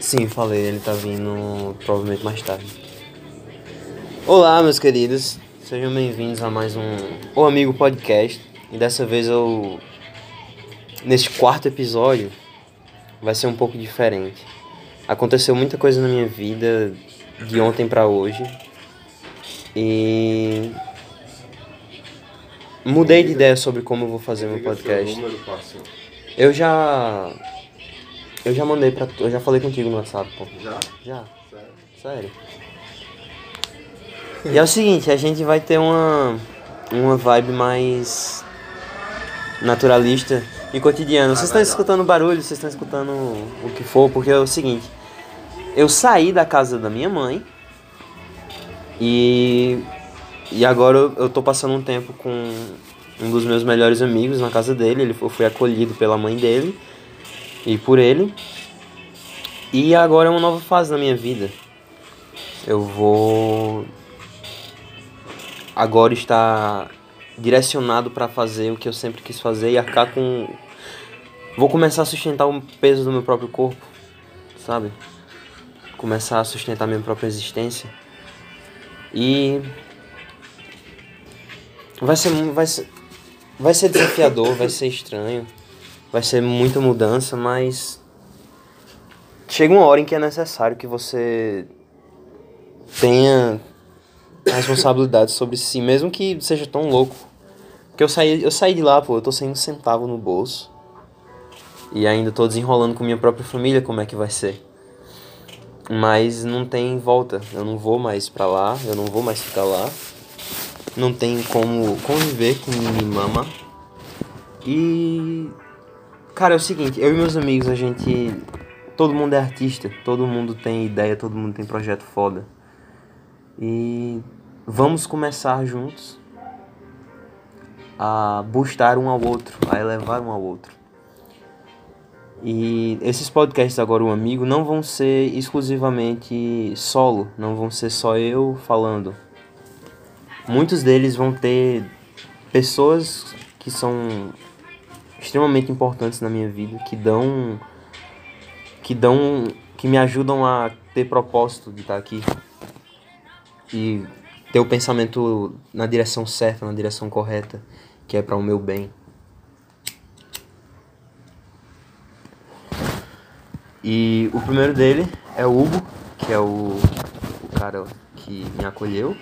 Sim, falei, ele tá vindo provavelmente mais tarde. Olá, meus queridos, sejam bem-vindos a mais um O Amigo Podcast. E dessa vez eu. Neste quarto episódio, vai ser um pouco diferente. Aconteceu muita coisa na minha vida de ontem pra hoje. E. Mudei de ideia sobre como eu vou fazer meu podcast. Eu já. Eu já mandei pra. tu- Eu já falei contigo no WhatsApp, pô. Já? Já. Sério. E é o seguinte, a gente vai ter uma. Uma vibe mais. naturalista e cotidiana. Vocês estão escutando barulho, vocês estão escutando o que for, porque é o seguinte. Eu saí da casa da minha mãe. E. E agora eu, eu tô passando um tempo com um dos meus melhores amigos na casa dele. Ele, eu fui acolhido pela mãe dele e por ele. E agora é uma nova fase na minha vida. Eu vou agora estar direcionado para fazer o que eu sempre quis fazer e arcar com vou começar a sustentar o peso do meu próprio corpo, sabe? Começar a sustentar minha própria existência. E vai ser vai ser vai ser desafiador, vai ser estranho, vai ser muita mudança, mas chega uma hora em que é necessário que você tenha responsabilidade sobre si, mesmo que seja tão louco. Porque eu saí, eu saí de lá, pô, eu tô sem um centavo no bolso. E ainda tô desenrolando com minha própria família como é que vai ser. Mas não tem volta. Eu não vou mais pra lá, eu não vou mais ficar lá. Não tem como conviver com minha mama. E. Cara, é o seguinte, eu e meus amigos, a gente. Todo mundo é artista, todo mundo tem ideia, todo mundo tem projeto foda. E vamos começar juntos a buscar um ao outro, a elevar um ao outro. E esses podcasts agora, o amigo, não vão ser exclusivamente solo, não vão ser só eu falando. Muitos deles vão ter pessoas que são extremamente importantes na minha vida, que dão que dão que me ajudam a ter propósito de estar aqui e ter o pensamento na direção certa, na direção correta, que é para o meu bem. E o primeiro dele é o Hugo, que é o, o cara que me acolheu.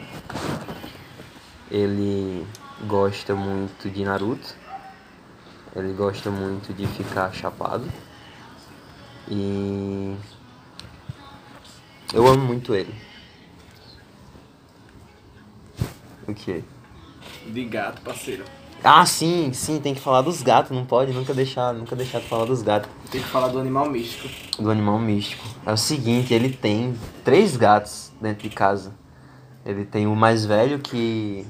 Ele gosta muito de Naruto. Ele gosta muito de ficar chapado. E eu amo muito ele. O quê? De gato, parceiro. Ah, sim, sim, tem que falar dos gatos, não pode nunca deixar, nunca deixar de falar dos gatos. Tem que falar do animal místico. Do animal místico. É o seguinte, ele tem três gatos dentro de casa. Ele tem o mais velho que.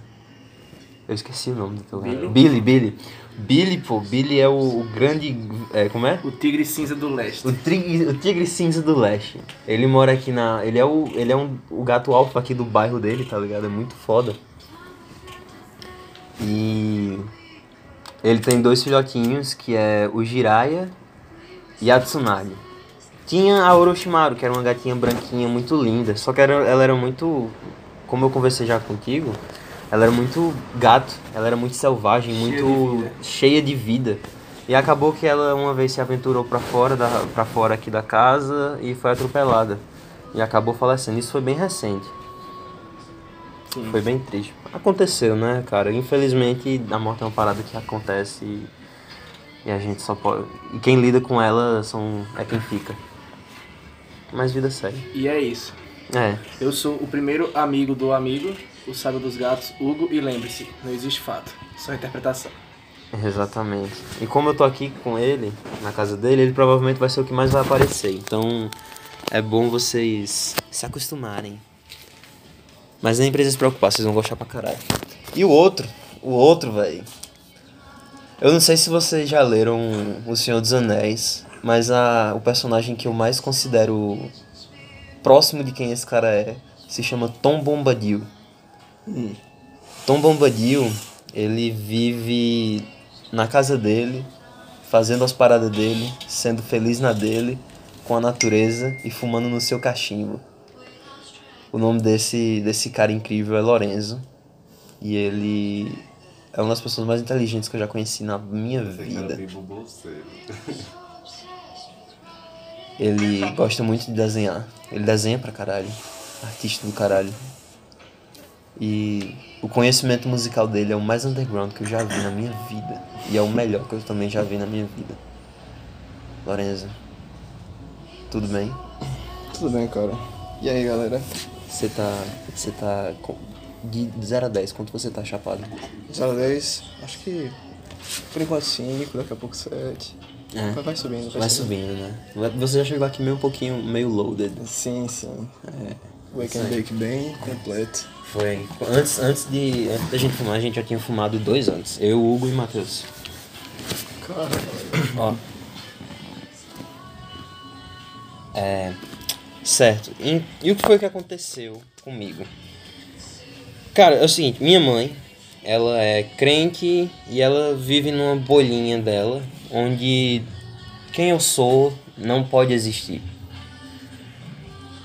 Eu esqueci o nome do teu gato. Billy? Billy, Billy. Billy, pô, Billy é o, o grande. É, como é? O tigre cinza do leste. O tigre, o tigre cinza do leste. Ele mora aqui na. Ele é o. Ele é um, o gato alfa aqui do bairro dele, tá ligado? É muito foda. E. Ele tem dois filhotinhos, que é o Jiraiya e a Tsunade. Tinha a Orochimaru, que era uma gatinha branquinha muito linda. Só que era, ela era muito. Como eu conversei já contigo, ela era muito gato, ela era muito selvagem, Cheia muito de cheia de vida. E acabou que ela uma vez se aventurou pra fora, da, pra fora aqui da casa e foi atropelada. E acabou falecendo. Isso foi bem recente. Sim. Foi bem triste. Aconteceu, né, cara? Infelizmente a morte é uma parada que acontece e, e a gente só pode. E quem lida com ela são, é quem fica. Mas vida segue. E é isso. É. Eu sou o primeiro amigo do amigo, o sábio dos gatos, Hugo, e lembre-se, não existe fato, só interpretação. Exatamente. E como eu tô aqui com ele, na casa dele, ele provavelmente vai ser o que mais vai aparecer. Então é bom vocês se acostumarem. Mas nem precisa se preocupar, vocês vão gostar pra caralho. E o outro, o outro, velho. Eu não sei se vocês já leram O Senhor dos Anéis, mas a, o personagem que eu mais considero próximo de quem esse cara é se chama Tom Bombadil. Tom Bombadil, ele vive na casa dele, fazendo as paradas dele, sendo feliz na dele, com a natureza e fumando no seu cachimbo. O nome desse, desse cara incrível é Lorenzo. E ele é uma das pessoas mais inteligentes que eu já conheci na minha vida. Ele gosta muito de desenhar. Ele desenha pra caralho. Artista do caralho. E o conhecimento musical dele é o mais underground que eu já vi na minha vida. E é o melhor que eu também já vi na minha vida. Lorenzo, tudo bem? Tudo bem, cara. E aí, galera? Você tá. Você tá. De 0 a 10, quanto você tá chapado? 0 a 10, acho que por enquanto 5, daqui a pouco 7. É. Vai, vai subindo, vai, Vai subindo, né? Você já chegou aqui meio um pouquinho, meio loaded. Sim, sim. É. Wake and Bake bem completo. Foi. Antes, antes, de, antes da gente fumar, a gente já tinha fumado dois antes. Eu, Hugo e Matheus. Cara, Ó. É. Certo. E, e o que foi que aconteceu comigo? Cara, é o seguinte, minha mãe, ela é crente e ela vive numa bolinha dela, onde quem eu sou não pode existir.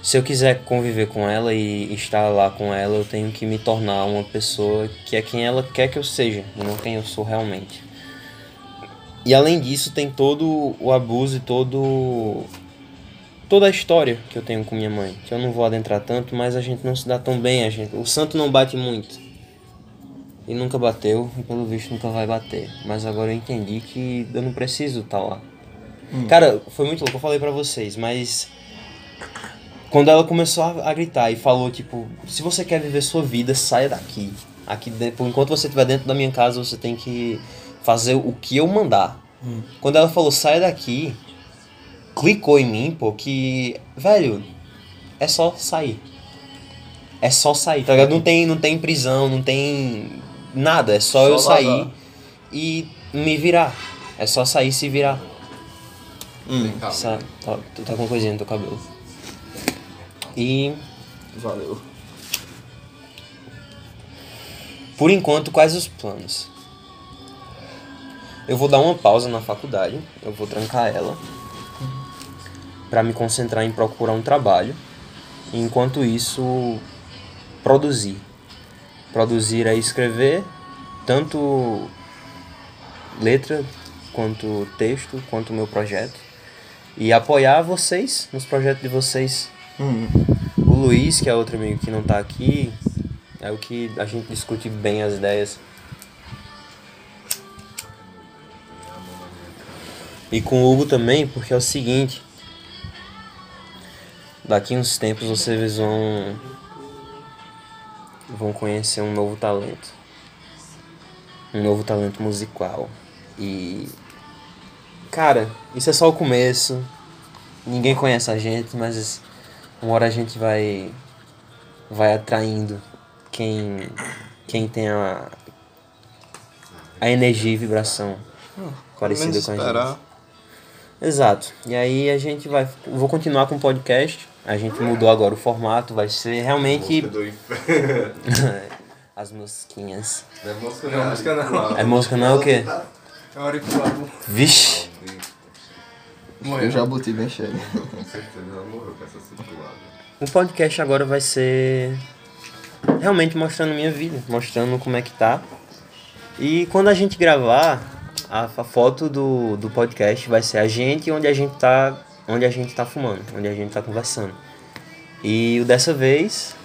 Se eu quiser conviver com ela e estar lá com ela, eu tenho que me tornar uma pessoa que é quem ela quer que eu seja, e não quem eu sou realmente. E além disso, tem todo o abuso e todo toda a história que eu tenho com minha mãe, que eu não vou adentrar tanto, mas a gente não se dá tão bem, a gente, o santo não bate muito. E nunca bateu, e pelo visto nunca vai bater. Mas agora eu entendi que eu não preciso estar lá. Cara, foi muito louco, eu falei pra vocês, mas quando ela começou a, a gritar e falou tipo, se você quer viver sua vida, saia daqui. Aqui dentro, enquanto você estiver dentro da minha casa, você tem que fazer o que eu mandar. Quando ela falou saia daqui, clicou em mim, pô, que, velho, é só sair. É só sair, tá ligado? Não tem, não tem prisão, não tem nada, é só, Só eu sair vazar. e me virar. É só sair e se virar. hum, Sa- tá, tu tá com coisinha no teu cabelo. E valeu. Por enquanto, quais os planos? Eu vou dar uma pausa na faculdade, eu vou trancar ela para me concentrar em procurar um trabalho. E, enquanto isso, produzir. Produzir é escrever tanto letra quanto texto, quanto meu projeto e apoiar vocês nos projetos de vocês. Hum, O Luiz, que é outro amigo que não tá aqui, é o que a gente discute bem as ideias. E com o Hugo também, porque é o seguinte. Daqui uns tempos vocês vão. vão conhecer um novo talento. Um novo talento musical. E. Cara, isso é só o começo. Ninguém conhece a gente, mas uma hora a gente vai vai atraindo quem quem tem a a energia e vibração parecida menos com a gente. Exato. E aí a gente vai vou continuar com o podcast. A gente mudou agora o formato, vai ser realmente as mosquinhas. Não é mosca Não, mosca não. É mosca não é o quê? É auricular. Vixe. Morreu. Eu já botei bem cheio. Com certeza ela morreu com essa circulada. O podcast agora vai ser realmente mostrando minha vida, mostrando como é que tá. E quando a gente gravar, a, a foto do, do podcast vai ser a gente onde a gente tá. Onde a gente tá fumando, onde a gente tá conversando. E o dessa vez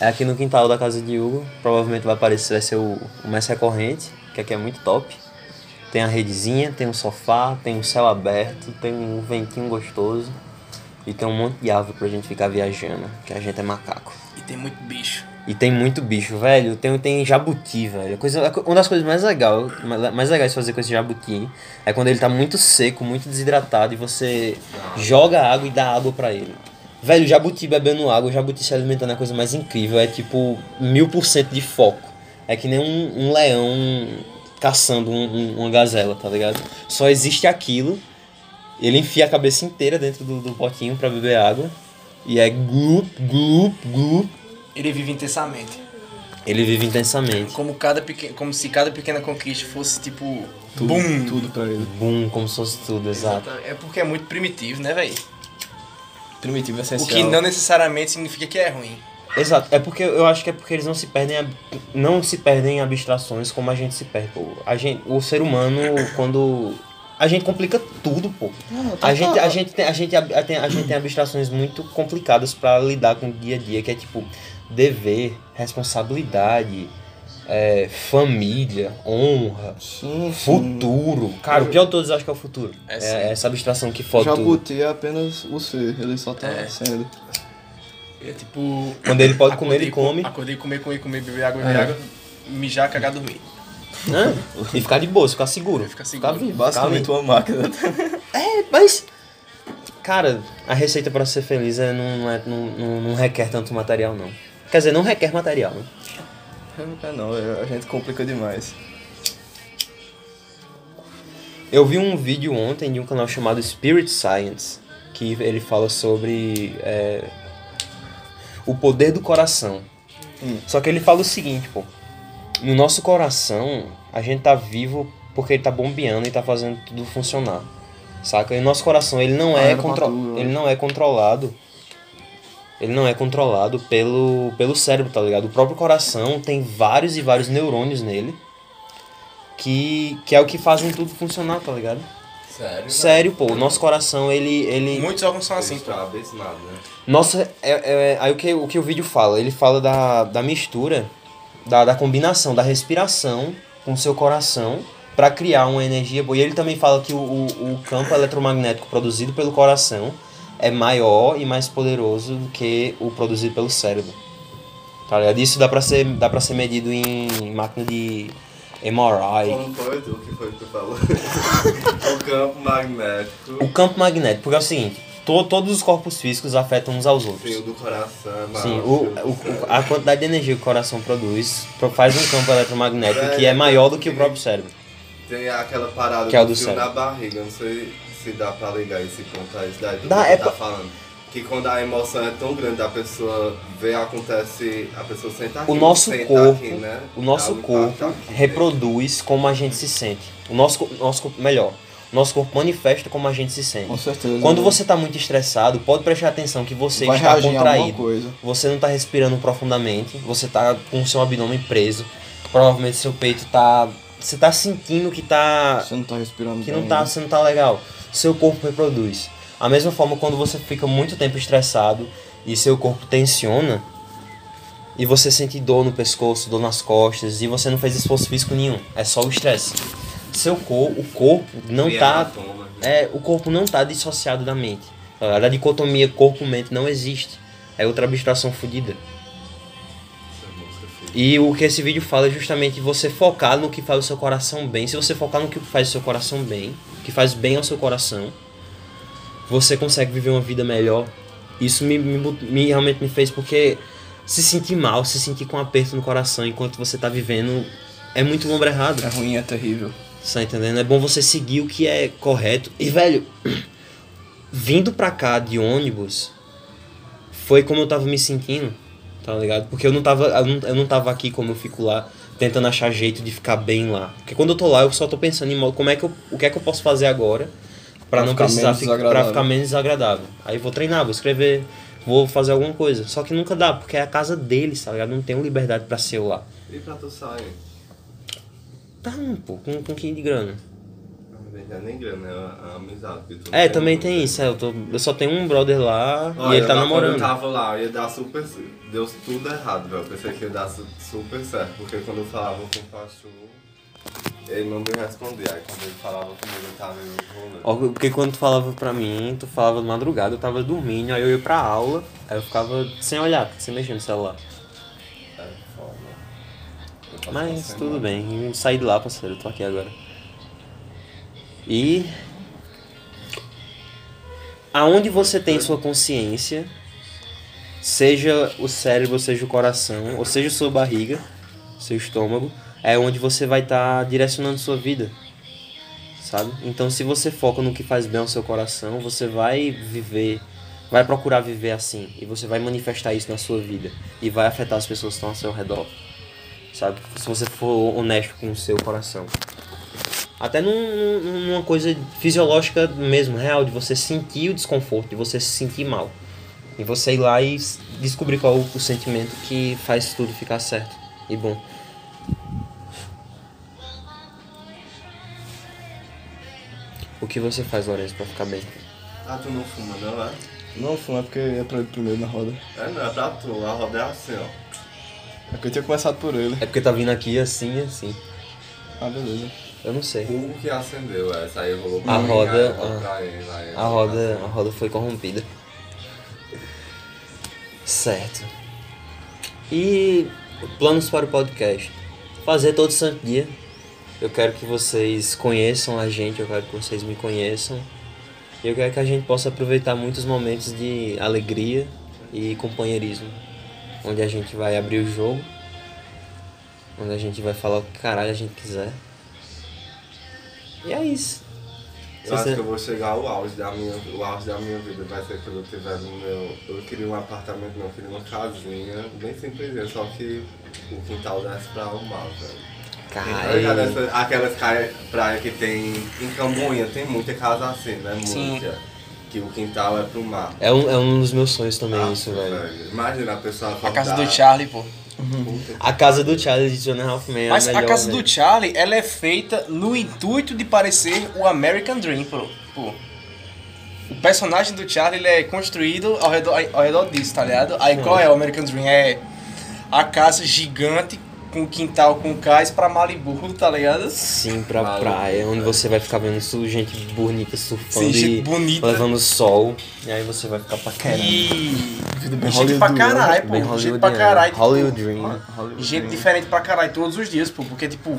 é aqui no quintal da casa de Hugo. Provavelmente vai aparecer, vai ser o, o mais recorrente, que aqui é muito top. Tem a redezinha, tem um sofá, tem um céu aberto, tem um ventinho gostoso. E tem um monte de árvore pra gente ficar viajando, que a gente é macaco. E tem muito bicho. E tem muito bicho, velho. Tem, tem jabuti, velho. Coisa, uma das coisas mais, legal, mais legais de fazer com esse jabuti é quando ele tá muito seco, muito desidratado e você joga água e dá água pra ele. Velho, o jabuti bebendo água, o jabuti se alimentando é a coisa mais incrível. É tipo mil por cento de foco. É que nem um, um leão caçando um- um- uma gazela, tá ligado? Só existe aquilo. Ele enfia a cabeça inteira dentro do, do potinho pra beber água. E é glup, glup, glup. Ele vive intensamente. Ele vive intensamente. Como, cada pequen... Como se cada pequena conquista fosse tipo. Bum! Tudo pra ele. Boom, como se fosse tudo, exato. É porque é muito primitivo, né, velho? primitivo O essencial. que não necessariamente significa que é ruim. Exato, é porque eu acho que é porque eles não se perdem não se perdem em abstrações como a gente se perde, pô. A gente, o ser humano quando a gente complica tudo, pô. Não, tá A gente, a gente tem a gente ab- tem, a gente tem abstrações muito complicadas pra lidar com o dia a dia, que é tipo dever, responsabilidade, é, família, honra, Sim, sim. futuro. Cara, o pior de todos acho que é o futuro. É, É, essa abstração que foda tudo. Jabuti é apenas o ser, ele só tá É. sendo. É tipo. Quando ele pode comer, ele com- come. Acordei, comer, comer, comer, beber água, beber É. água, mijar, cagar, dormir. Hã? E ficar de boa, ficar seguro. Ficar seguro. vivo, Basicamente ficar uma máquina. É, mas. Cara, a receita pra ser feliz é, não, não, é, não, não, não requer tanto material, não. Quer dizer, não requer material, né? É, não, é- a gente complica demais. Eu vi um vídeo ontem de um canal chamado Spirit Science, que ele fala sobre é, o poder do coração. Hum. Só que ele fala o seguinte, pô. No nosso coração, a gente tá vivo porque ele tá bombeando e tá fazendo tudo funcionar. Saca? E o nosso coração, ele não, Ah, é, era pra contro... tudo, né? ele não é controlado. Ele não é controlado pelo, pelo cérebro, tá ligado? O próprio coração tem vários e vários neurônios nele. Que, que é o que fazem tudo funcionar, tá ligado? Sério? Sério, pô, o nosso coração, ele. ele Muitos órgãos são assim, pô. tá abismado, né? Nossa, é, é- aí o que, o que o vídeo fala? Ele fala da, da mistura, da, da combinação da respiração com o seu coração para criar uma energia boa. E ele também fala que o, o, o campo eletromagnético produzido pelo coração é maior e mais poderoso do que o produzido pelo cérebro. Tá ligado? Isso dá pra ser, dá pra ser medido em máquina de MRI. Como foi tu? O que foi que tu falou? o campo magnético. O campo magnético, porque é o seguinte, to, todos os corpos físicos afetam uns aos outros. Sim, o do coração é Sim, o, o- a quantidade de energia que o coração produz pro- faz um campo eletromagnético que é maior do que o próprio cérebro. Tem aquela parada Que é o do fio cérebro. na barriga, não sei se dá pra ligar esse ponto aí, daí do Dá, que é tá falando. Que quando a emoção é tão grande, a pessoa vê, acontece, a pessoa senta aqui, O nosso senta corpo, aqui, né? o nosso impacto corpo aqui. reproduz como a gente se sente. O nosso, nosso corpo, melhor, o nosso corpo manifesta como a gente se sente. Com certeza. Quando você tá muito estressado, pode prestar atenção que você vai está contraído. coisa. Você não tá respirando profundamente, você tá com o seu abdômen preso. Provavelmente seu peito tá. Você tá sentindo que tá. Você não tá respirando que não bem. tá, você não tá legal. Seu corpo reproduz. A mesma forma quando você fica muito tempo estressado e seu corpo tensiona e você sente dor no pescoço, dor nas costas e você não fez esforço físico nenhum. É só o estresse. Seu corpo, o corpo não tá hematoma, né? é, o corpo não tá dissociado da mente. A dicotomia corpo-mente não existe. É outra abstração fodida. Fica- E o que esse vídeo fala é justamente você focar no que faz o seu coração bem. Se você focar no que faz o seu coração bem, que faz bem ao seu coração, você consegue viver uma vida melhor. Isso me, me, me- realmente me fez porque se sentir mal, se sentir com um aperto no coração enquanto você tá vivendo é muito lombra errado. É ruim, é terrível. Você tá entendendo? É bom você seguir o que é correto. E, velho, vindo pra cá de ônibus, foi como eu tava me sentindo, tá ligado? Porque eu não tava, eu não, eu não tava aqui como eu fico lá, tentando achar jeito de ficar bem lá. Porque quando eu tô lá, eu só tô pensando em como é que eu, o que é que eu posso fazer agora pra, Pra não ficar precisar menos ficar, pra desagradável. ficar menos desagradável. Aí eu vou treinar, vou escrever, vou fazer alguma coisa. Só que nunca dá, porque é a casa deles, tá ligado? Não tenho liberdade pra ser eu lá. E pra tu sair? Tá, pô, com, com que de grana? Na verdade, nem grana, é amizade. que tu É, também tem isso. é, Eu, tô- eu só tenho um brother lá Olha, e ele tá Quando namorando. eu tava lá, ia dar super. Deu tudo errado, velho. Eu pensei que ia dar su- super certo. Porque quando eu falava com o Pachu, ele não me respondia. Aí quando ele falava comigo, eu tava. Ó, Porque quando tu falava pra mim, tu falava de madrugada, eu tava dormindo, aí eu ia pra aula, aí eu ficava sem olhar, sem mexer no celular. É foda. Mas tudo bem, eu saí de lá, parceiro, eu tô aqui agora. E. Aonde você tem sua consciência, seja o cérebro, seja o coração, ou seja sua barriga, seu estômago, é onde você vai estar direcionando sua vida. Sabe? Então se você foca no que faz bem ao seu coração, você vai viver, vai procurar viver assim. E você vai manifestar isso na sua vida. E vai afetar as pessoas que estão ao seu redor sabe? Se você for honesto com o seu coração. Até num- num- numa coisa fisiológica mesmo, real, de você sentir o desconforto, de você se sentir mal. E você ir lá e descobrir qual o sentimento que faz tudo ficar certo e bom. O que você faz, Lourenço, pra ficar bem? Ah, tu não fuma não, é? Não, fumo é porque é pra ele primeiro na roda. É não, é pra tu, a roda é assim, ó. É que eu tinha começado por ele. É porque tá vindo aqui assim e assim. Ah, beleza. Eu não sei. O que acendeu essa aí rolou pra A roda- ah. pra ele, aí A roda, a roda foi corrompida. Certo. E planos para o podcast. Fazer todo santo dia. Eu quero que vocês conheçam a gente, eu quero que vocês me conheçam. E eu quero que a gente possa aproveitar muitos momentos de alegria e companheirismo. Onde a gente vai abrir o jogo. Onde a gente vai falar o que caralho a gente quiser. E é isso. Eu acho Você- que eu vou chegar ao auge da minha, o auge da minha vida vai ser quando eu tiver no meu. Eu queria um apartamento, não, eu queria uma casinha, bem simplesinha, só que o quintal desce pra o mar, velho. Essa- Aquelas praia, praia que tem em Camboinha, tem muita casa assim, né? Sim. Muita. Que o quintal é pro mar. É um, é um dos meus sonhos também, Ah, isso, velho. Imagina a pessoa A casa acordar- do Charlie, pô. Puta A casa do Charlie de Jonah Halfman é Mas a a melhor, casa velho. do Charlie, ela é feita no intuito de parecer o American Dream, pô. pô. O personagem do Charlie, ele é construído ao redor, ao redor disso, tá ligado? Aí qual é o American Dream? É a casa gigante com quintal com cais pra Malibu, tá ligado? Sim, pra Maluco, praia, onde você vai ficar vendo gente bonita surfando Sim, e gente bonita. levando sol. E aí você vai ficar paquerando. E. bem Gente pra caralho, pô. Gente pra caralho. tipo, Hollywood Dream. E gente diferente pra caralho todos os dias, pô. Porque, tipo,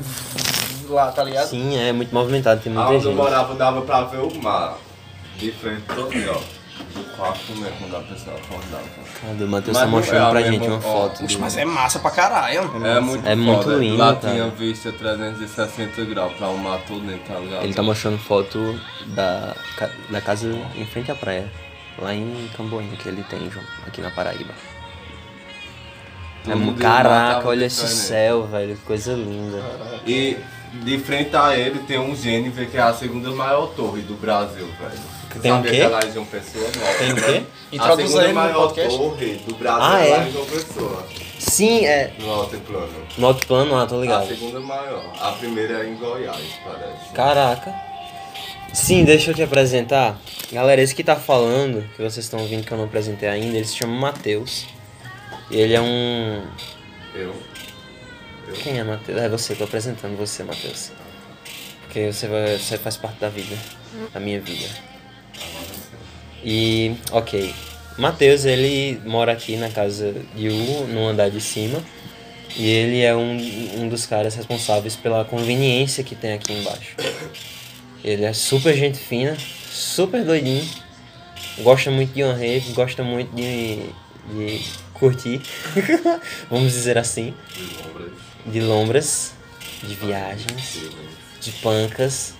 lá, tá ligado? Sim, é muito movimentado, tem muita Onde eu gente. morava dava pra ver o mar. De frente todo ó. Do quarto mesmo, quando a pessoa acordava. Cadê o Matheus tá mostrando é a pra mesma- gente uma foto. Do- mas é massa pra caralho. É muito É muito foda. lindo, Lá cara. tinha vista 360 graus pra o mar todo dentro, tá ligado? Ele tá mostrando foto da, da casa em frente à praia. Lá em Camboinha, que ele tem, João, aqui na Paraíba. É, caraca, tava olha esse céu, velho, que coisa linda. E de frente a ele tem um GNV que é a segunda maior torre do Brasil, velho. Você Tem um quê? é lá em João Pessoa? Não. Tem o quê? A Introduza segunda ele no maior podcast. torre do Brasil Ah, é é? lá em João Pessoa, Sim, é. no altiplano. No outro plano, ah, tô A ligado. segunda maior. A primeira é em Goiás, parece. Caraca. Sim, deixa eu te apresentar. Galera, esse que tá falando, que vocês estão ouvindo que eu não apresentei ainda, ele se chama Matheus. E ele é um. Eu. Quem é Matheus? É você, tô apresentando você, Matheus. Porque você, vai, você faz parte da vida, da minha vida. E, ok. Matheus, ele mora aqui na casa de Hugo, no andar de cima. E ele é um, um dos caras responsáveis pela conveniência que tem aqui embaixo. Ele é super gente fina, super doidinho. Gosta muito de uma rave, gosta muito de, de curtir. Vamos dizer assim. De lombras, de viagens, de pancas.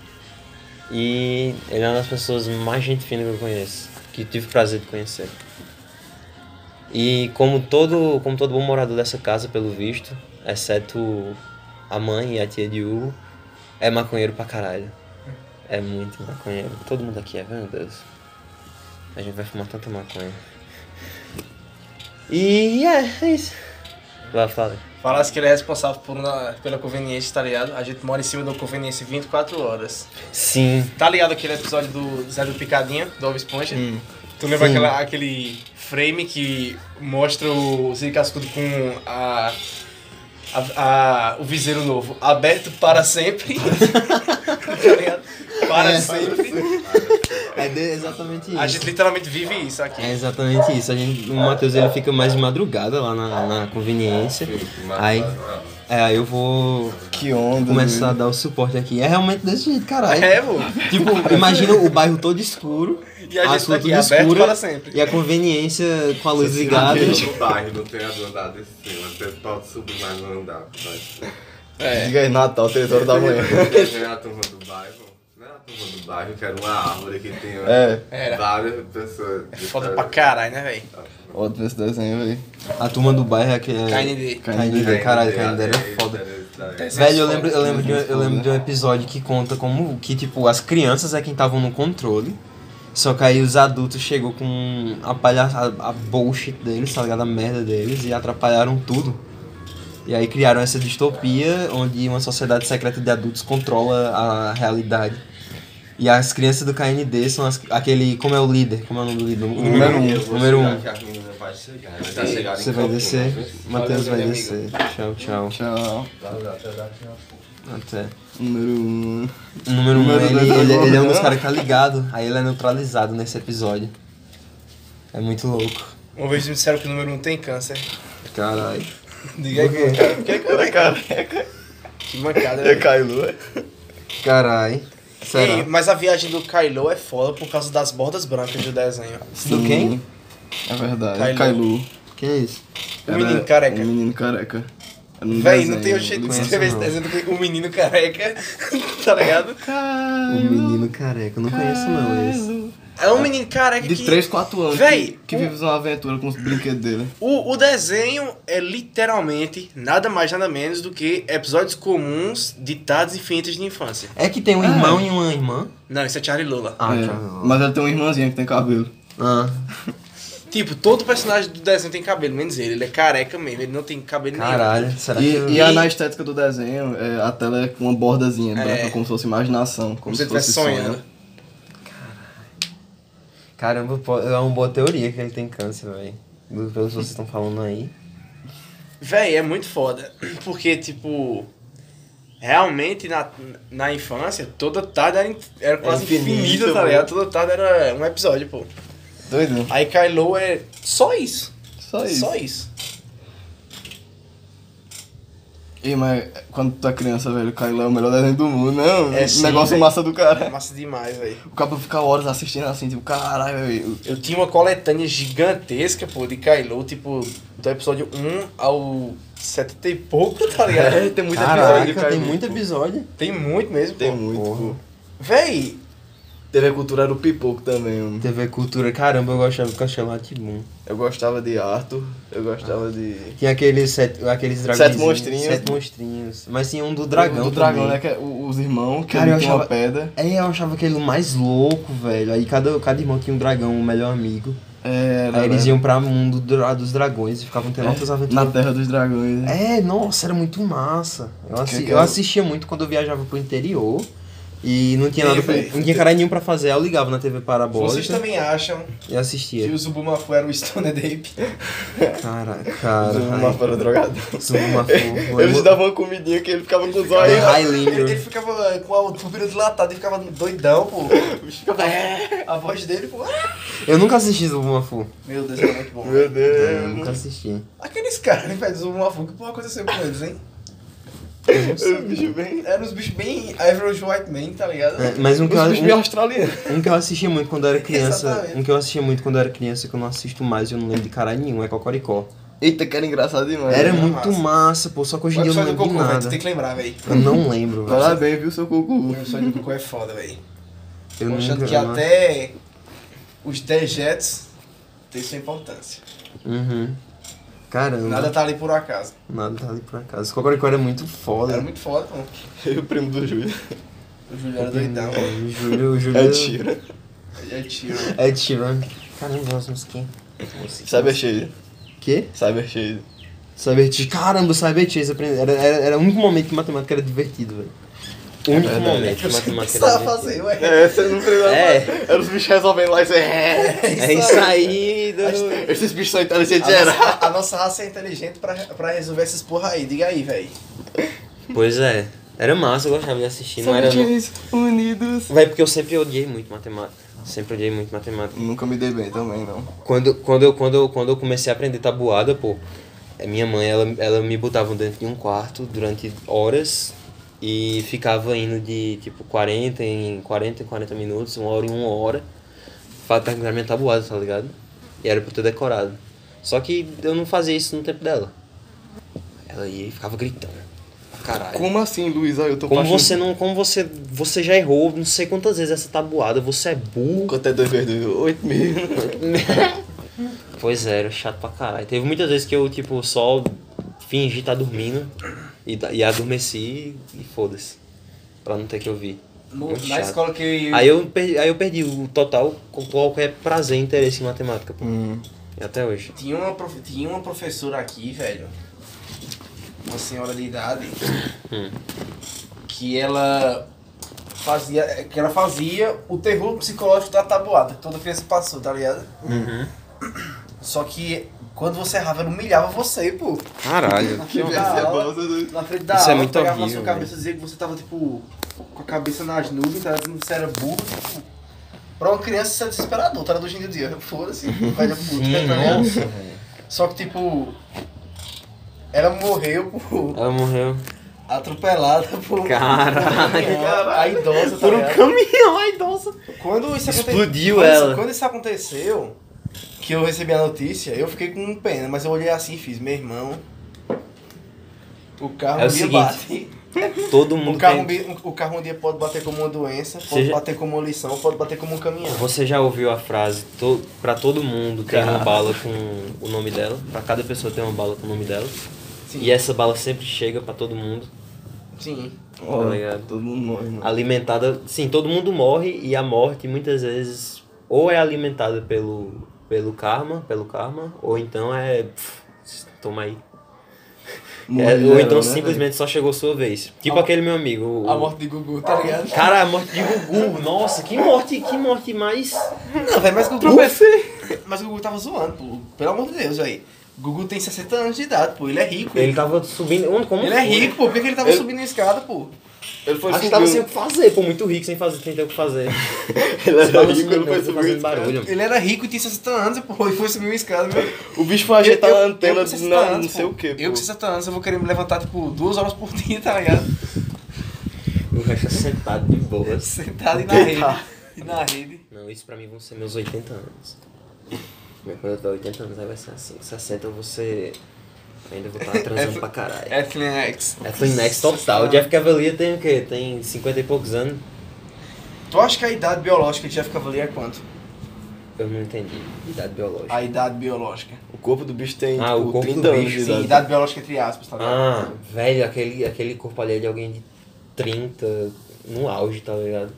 E ele é uma das pessoas mais gente fina que eu conheço. Que tive o prazer de conhecer. E como todo, como todo bom morador dessa casa, pelo visto, exceto a mãe e a tia de Hugo, é maconheiro pra caralho. É muito maconheiro. Todo mundo aqui é, meu Deus. A gente vai fumar tanta maconha. E é, é isso. Vai, fala. Falasse que ele é responsável por pela conveniência, tá ligado? A gente mora em cima da conveniência 24 horas. Sim. Tá ligado aquele episódio do Zé do Picadinha, do Bob Esponja? Tu lembra aquela, aquele frame que mostra o Zé Cascudo com a, a, a- o viseiro novo aberto para sempre? tá ligado? Para É. sempre. É exatamente isso. A gente literalmente vive isso aqui. É exatamente isso. A gente, o Matheus ele fica mais de madrugada lá na, na conveniência. Aí, é, aí eu vou Que onda. começar a doido. dar o suporte aqui. É realmente desse jeito, caralho. É, pô. Tipo, imagina o bairro todo escuro, E a gente tá aqui, toda aberto escura para sempre. e a conveniência com a luz ligada. No bairro não tem as andar de cima, você pode subir mais um andar. Mas... Diga aí, Natal, 3 horas da manhã. Tem a turma do bairro. Não era a turma do bairro, que era uma árvore que tinha É. Várias pessoas. Foda pra caralho, né, velho? Outro desse desenho, velho. A turma do bairro é aquele. KND. KND, caralho, KND era foda. Velho, eu lembro, eu lembro, de, um- eu lembro de um episódio que conta como que, tipo, as crianças é quem estavam no controle Só que aí os adultos chegou com a palhaçada, a bullshit deles, tá ligado? A merda deles, e atrapalharam tudo. E aí criaram essa distopia onde uma sociedade secreta de adultos controla a realidade. E as crianças do KND são as, aquele. Como é o líder? Como é o nome do líder? O número um. Eu vou Número chegar um. que tá Você vai descer, viu? Matheus vai descer. Tchau, tchau. Tchau. Até. Número 1. Um. O número 1, um, ele, ele, ele é um dos né? caras que tá ligado, aí ele é neutralizado nesse episódio. É muito louco. Uma vez me disseram que o número 1 um tem câncer. Caralho. Diga aí, Por quê? cara. Que, cara? careca. Que mancada, É velho. Kailu, é? Caralho. Será? Ei, mas a viagem do Kylo é foda por causa das bordas brancas do desenho. Do quem? É verdade. Kailu. Kailu. Quem é isso? O menino careca. O menino careca. É no Véi, não tem o jeito de escrever esse desenho do que o menino careca, tá ligado? O menino careca. Eu não conheço não esse. É um menino careca De que... 3, 4 anos. Véi, que, que o- vive uma aventura com os brinquedos dele. O, o desenho é literalmente nada mais nada menos do que episódios comuns de tardes infinitas de infância. É que tem um irmão e uma irmã. Não, isso é Charlie Lola. Ah, É. Mas ele tem uma irmãzinha que tem cabelo. Ah, Tipo, todo personagem do desenho tem cabelo, menos ele. Ele é careca mesmo, ele não tem cabelo nenhum. caralho. Será que... eu- E, e a, na estética do desenho, é, a tela é com uma bordazinha É. branca, como se fosse imaginação. Como, Como se se ele estivesse fosse sonhando. Caramba, é uma boa teoria que ele tem câncer, velho. Pelo que vocês estão falando aí. Véi, é muito foda. Porque, tipo. Realmente, na, na infância, toda tarde era, era quase infinito, infinita, tá ligado? Toda tarde era um episódio, pô. Doido. Aí Kylo é só isso. Só isso. Só isso. E, mas quando tu é criança, velho, o Kylo é o melhor desenho do mundo, não? É um sim, negócio velho. massa do É cara. massa demais, velho. O cara fica horas assistindo assim, tipo, caralho, velho. Eu tinha uma coletânea gigantesca, pô, de Kylo, tipo, do episódio 1 ao 70 e pouco, tá ligado? É, tem muito Caraca, episódio de tem muito episódio. Tem muito mesmo, Tem pô. muito, pô. Véi, TV Cultura era o pipoco também, mano. TV Cultura, caramba, eu gostava do Castelo Rá-Tim-Bum. Eu gostava de Arthur, eu gostava de... Tinha aqueles, sete, aqueles dragões. Sete monstrinhos. Sete monstrinhos. Mas tinha um do dragão Do dragão, também. né? Que é o- os irmãos, que Cara, eu uma pedra. É, eu achava aquele mais louco, velho. Aí cada, cada irmão tinha um dragão, um melhor amigo. É, Aí eles iam pra mundo dos dragões e ficavam tendo altas Na aventuras. Terra dos Dragões. né? É, nossa, era muito massa. Eu, assi- que eu é? assistia muito quando eu viajava pro interior. E não tinha Ei, nada véi. não tinha cara nenhum pra fazer. Eu ligava na TV vocês parabólica também acham e que assistia. o Zubumafu era o Stone Ape? Cara, cara. Uma ai, para drogado. Zubumafu. Eles davam uma comidinha que ele ficava com os olhos. Ele, ele ficava com a pupila dilatada e ficava doidão, pô. A voz dele, pô. Eu nunca assisti Zubumafu. Meu Deus, era muito bom. Meu Eu Deus. nunca assisti. Aqueles caras, né, velho, Zubumafu, que porra aconteceu com eles, hein? Esse bicho bem. Eram uns bichos bem Average White Man, tá ligado? É, mas um que, eu, Os bichos bem australianos. um que eu assistia muito quando eu era criança. Exatamente. Um que eu assistia muito quando eu era criança, que eu não assisto mais e eu não lembro de caralho nenhum, é Cocoricó. Eita, que era engraçado demais. Era era muito massa. massa, pô, só que hoje O em dia eu não lembro de Cocô, velho, nada. tu tem que lembrar, velho. Eu não lembro, velho. Parabéns, viu, seu cucu. O episódio do Cocô é foda, velho. Eu Mostrando nunca- que até os dejetos têm sua importância. Uhum. Caramba. Nada tá ali por acaso. Nada tá ali por acaso. Cocoricó era muito foda. Era muito foda, pô. E o primo do Júlio. O Júlio era doidão. O Júlio, o Júlio... É. Ele é tiro. Ed Sheeran. Caramba, nossa musiquinha. Cyber Shade. Quê? Cyber Shade. Cyber Chase. Caramba, o Cyber Chase. Era, era, era o único momento que matemática era divertido, velho. O único verdade. momento que você divertido. fazendo, ué. É, você não precisava. É. Era os bichos resolvendo lá e você. É. É isso aí, do... Esses bichos são inteligentes, A era. nossa, a nossa raça é inteligente pra, pra resolver essas porra aí. Diga aí, velho. Pois é. Era massa, eu gostava de assistir. Não era... Unidos. Vai, porque eu sempre odiei muito matemática. Sempre odiei muito matemática. Nunca me dei bem também, não. Quando, quando, eu, quando, eu, quando eu comecei a aprender tabuada, pô, a minha mãe, ela, ela me botava dentro de um quarto durante horas e ficava indo de, tipo, 40 em 40 em 40 minutos, uma hora em uma hora, pra terminar minha tabuada, tá ligado? E era pra eu ter decorado. Só que eu não fazia isso no tempo dela. Ela ia e ficava gritando. Caralho. Como assim, Luiz? Aí eu tô Como baixando- você não. Como você. Você já errou não sei quantas vezes essa tabuada, você é burro. Quanto é 2 vezes 2? 8 mil. Pois é, era chato pra caralho. Teve muitas vezes que eu, tipo, só fingi estar dormindo e, e adormeci e foda-se. Pra não ter que ouvir. no- na chato. escola que Aí eu, perdi, aí eu perdi o total com qualquer prazer e interesse em matemática, pô. Hum. E até hoje. tinha, uma, prof- tinha uma professora aqui, velho, uma senhora de idade, Hum. que ela fazia, que ela fazia o terror psicológico da tabuada, que toda criança passou, tá ligado? Uhum. Só que quando você errava, ela humilhava você, pô. Caralho. Na Que frente da aula, na frente da Isso é aula, muito pegava na horrível, sua cabeça e dizia que você tava, tipo, com a cabeça nas nuvens, tá ligado? Você era burro, tipo... Pra uma criança, isso é desesperador, tá? Hoje em dia, foda-se, velha puta, Sim, tá ligado? Só que, tipo, ela morreu por Ela morreu. atropelada por Caralho. a idosa, tá Por um caminhão, ai, nossa. Quando isso aconte- Explodiu quando ela. Quando isso aconteceu, que eu recebi a notícia, eu fiquei com pena, mas eu olhei assim e fiz, meu irmão, o carro É o um dia seguinte, bate. Todo mundo O carro, tem... um dia- o carro um dia pode bater como uma doença, pode Seja- bater como uma lição, pode bater como um caminhão. Você já ouviu a frase, to... pra todo mundo tem uma bala com o nome dela? Pra cada pessoa tem uma bala com o nome dela? Sim. E essa bala sempre chega pra todo mundo, Sim. Ligado? todo mundo morre, mano. alimentada... Sim, todo mundo morre e a morte muitas vezes ou é alimentada pelo, pelo karma, pelo karma, ou então é... pff, toma aí. É, ou então né, simplesmente só chegou sua vez. Tipo A- aquele meu amigo. o- A morte de Gugu, tá ligado? Cara, a morte de Gugu. Nossa, que morte, que morte mais. Não, velho, mas o Gugu. Mas o Gugu tava zoando, pô. Pelo amor de Deus, velho. Gugu tem 60 anos de idade, pô. Ele é rico. Ele tava subindo. Como Ele é rico, pô. Por que que ele tava Ele- subindo a escada, pô? Ele foi Acho que tava sem o que fazer, pô, muito rico, sem fazer, sem ter o que fazer. Ele era balanço rico, ele não, foi subir. barulho. Ele era rico e tinha 60 anos, pô. E foi subir uma escada, meu. O bicho foi ajeitar Eu- a eu- antena eu 60 na, anos, não sei pô. o que, Eu com 60 anos, eu vou querer me levantar, tipo, duas horas por dia, tá ligado? O resto é sentado de boas. Sentado e na rede. E na rede. Não, isso pra mim vão ser meus 80 anos. Quando eu tiver 80 anos, aí vai ser assim. 60 eu vou ser. Ainda vou estar transando pra caralho. Ethylene X. É Flinex total. O Jeff Cavalier tem o quê? Tem 50 e poucos anos? Tu acha que a idade biológica de Jeff Cavalier é quanto? Eu não entendi. Idade biológica. A idade biológica. O corpo do bicho tem, Ah, o tipo, corpo 30 do anos bicho, de Sim, idade. biológica entre aspas, tá ligado? Ah, velho, aquele, aquele corpo ali é de alguém de 30 no auge, tá ligado?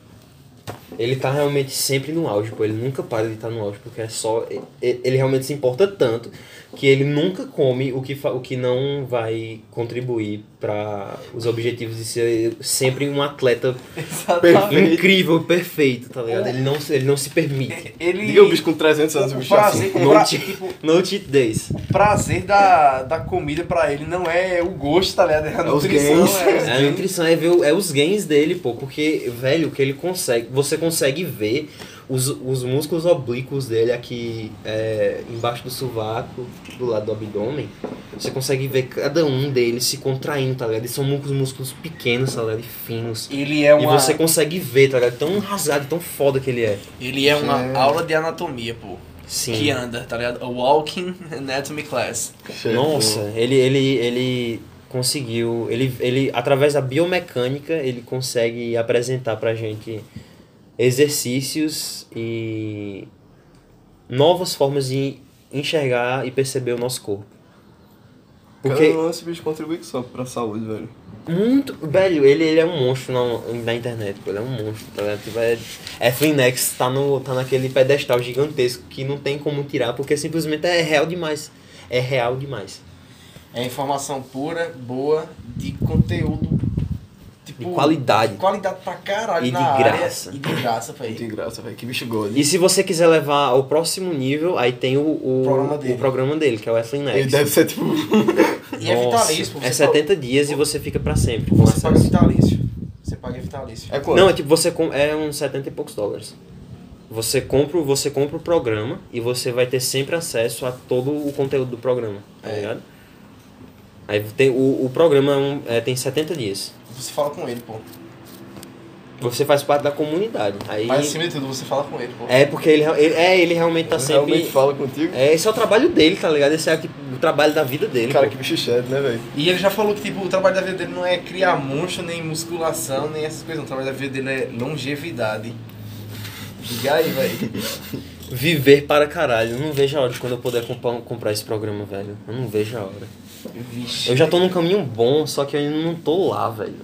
Ele tá realmente sempre no auge, pô. Ele nunca para de estar no auge, porque é só. Ele realmente se importa tanto que ele nunca come o que, o que não vai contribuir para os objetivos de ser sempre um atleta Exatamente. incrível, perfeito, tá ligado? Ele não, se- ele não se permite. Ele... Diga o bicho com 300 anos, o bicho é prazer, assim. o No, pra- cheat, tipo, no cheat days. o prazer da, da comida pra ele não é o gosto, tá ligado? É a É os nutrição, gains. é É, a nutrição é ver é os gains dele, pô, porque, velho, o que ele consegue, você consegue ver os, os músculos oblíquos dele aqui é, embaixo do sovaco, do lado do abdômen, você consegue ver cada um deles se contraindo, tá ligado? Eles são músculos, músculos pequenos, tá ligado? E finos. Ele é E uma, você consegue ver, tá ligado? Tão rasgado, tão foda que ele é. ele é uma É. aula de anatomia, pô. Sim. Que anda, tá ligado? A walking anatomy class. Nossa, ele, ele, ele conseguiu, ele, ele, através da biomecânica, ele consegue apresentar pra gente exercícios e novas formas de enxergar e perceber o nosso corpo. Porque Porque esse bicho contribui só pra saúde, velho. muito, velho, ele, ele é um monstro na, na internet, pô, ele é um monstro, tá ligado? Tipo, é, é Flinex tá, no, tá naquele pedestal gigantesco que não tem como tirar, porque simplesmente é real demais. É real demais. É informação pura, boa, de conteúdo. Tipo, De qualidade. de qualidade pra caralho E de na área. graça. E de graça, De velho. graça, velho. Que bicho gordo. E se você quiser levar ao próximo nível, aí tem o, o, Programa dele. o programa dele, que é o Athlon Next. Ele deve ser tipo. E é vitalício. É Você 70 dias e você fica pra sempre. com Você paga acesso. vitalício. Você paga vitalício. É quanto? Não, é tipo, você com... é uns 70 e poucos dólares. Você compra, você compra o programa e você vai ter sempre acesso a todo o conteúdo do programa, tá É. ligado? Aí tem, o, o programa é um- é, tem 70 dias. Você fala com ele, pô. Você faz parte da comunidade. Aí, Mas acima de tudo, você fala com ele, pô. é porque ele, ele- é, ele realmente tá Ele sempre... realmente fala contigo. É, esse é o trabalho dele, tá ligado? Esse é tipo, o trabalho da vida dele. Cara, pô. que bicho chato, né, velho? E ele já falou que tipo, o trabalho da vida dele não é criar monstro, nem musculação, nem essas coisas. não. O trabalho da vida dele é longevidade. Diga aí, velho. Viver para caralho. Eu não vejo a hora de quando eu puder comprar, comprar esse programa, velho. Eu não vejo a hora. Vixe. Eu já tô num caminho bom, só que eu ainda não tô lá, velho.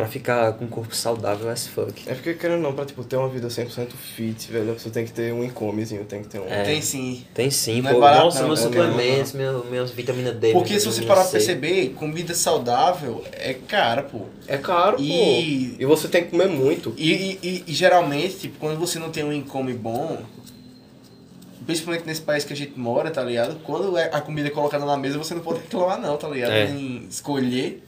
Pra ficar com um corpo saudável as fuck. É porque, querendo ou não, pra tipo, ter uma vida 100% fit, velho, você tem que ter um incomezinho, tem que ter um... É. Tem sim. Tem sim, Não é pô. barato, Nossa, não, meus é suplementos, meu, meus vitamina D. Porque se você parar pra perceber, comida saudável é cara, pô. É caro, pô. E- E você tem que comer muito. E, e, e- e geralmente, tipo, quando você não tem um income bom, principalmente nesse país que a gente mora, tá ligado? Quando é- a comida é colocada na mesa, você não pode reclamar não, tá ligado? É. Nem escolher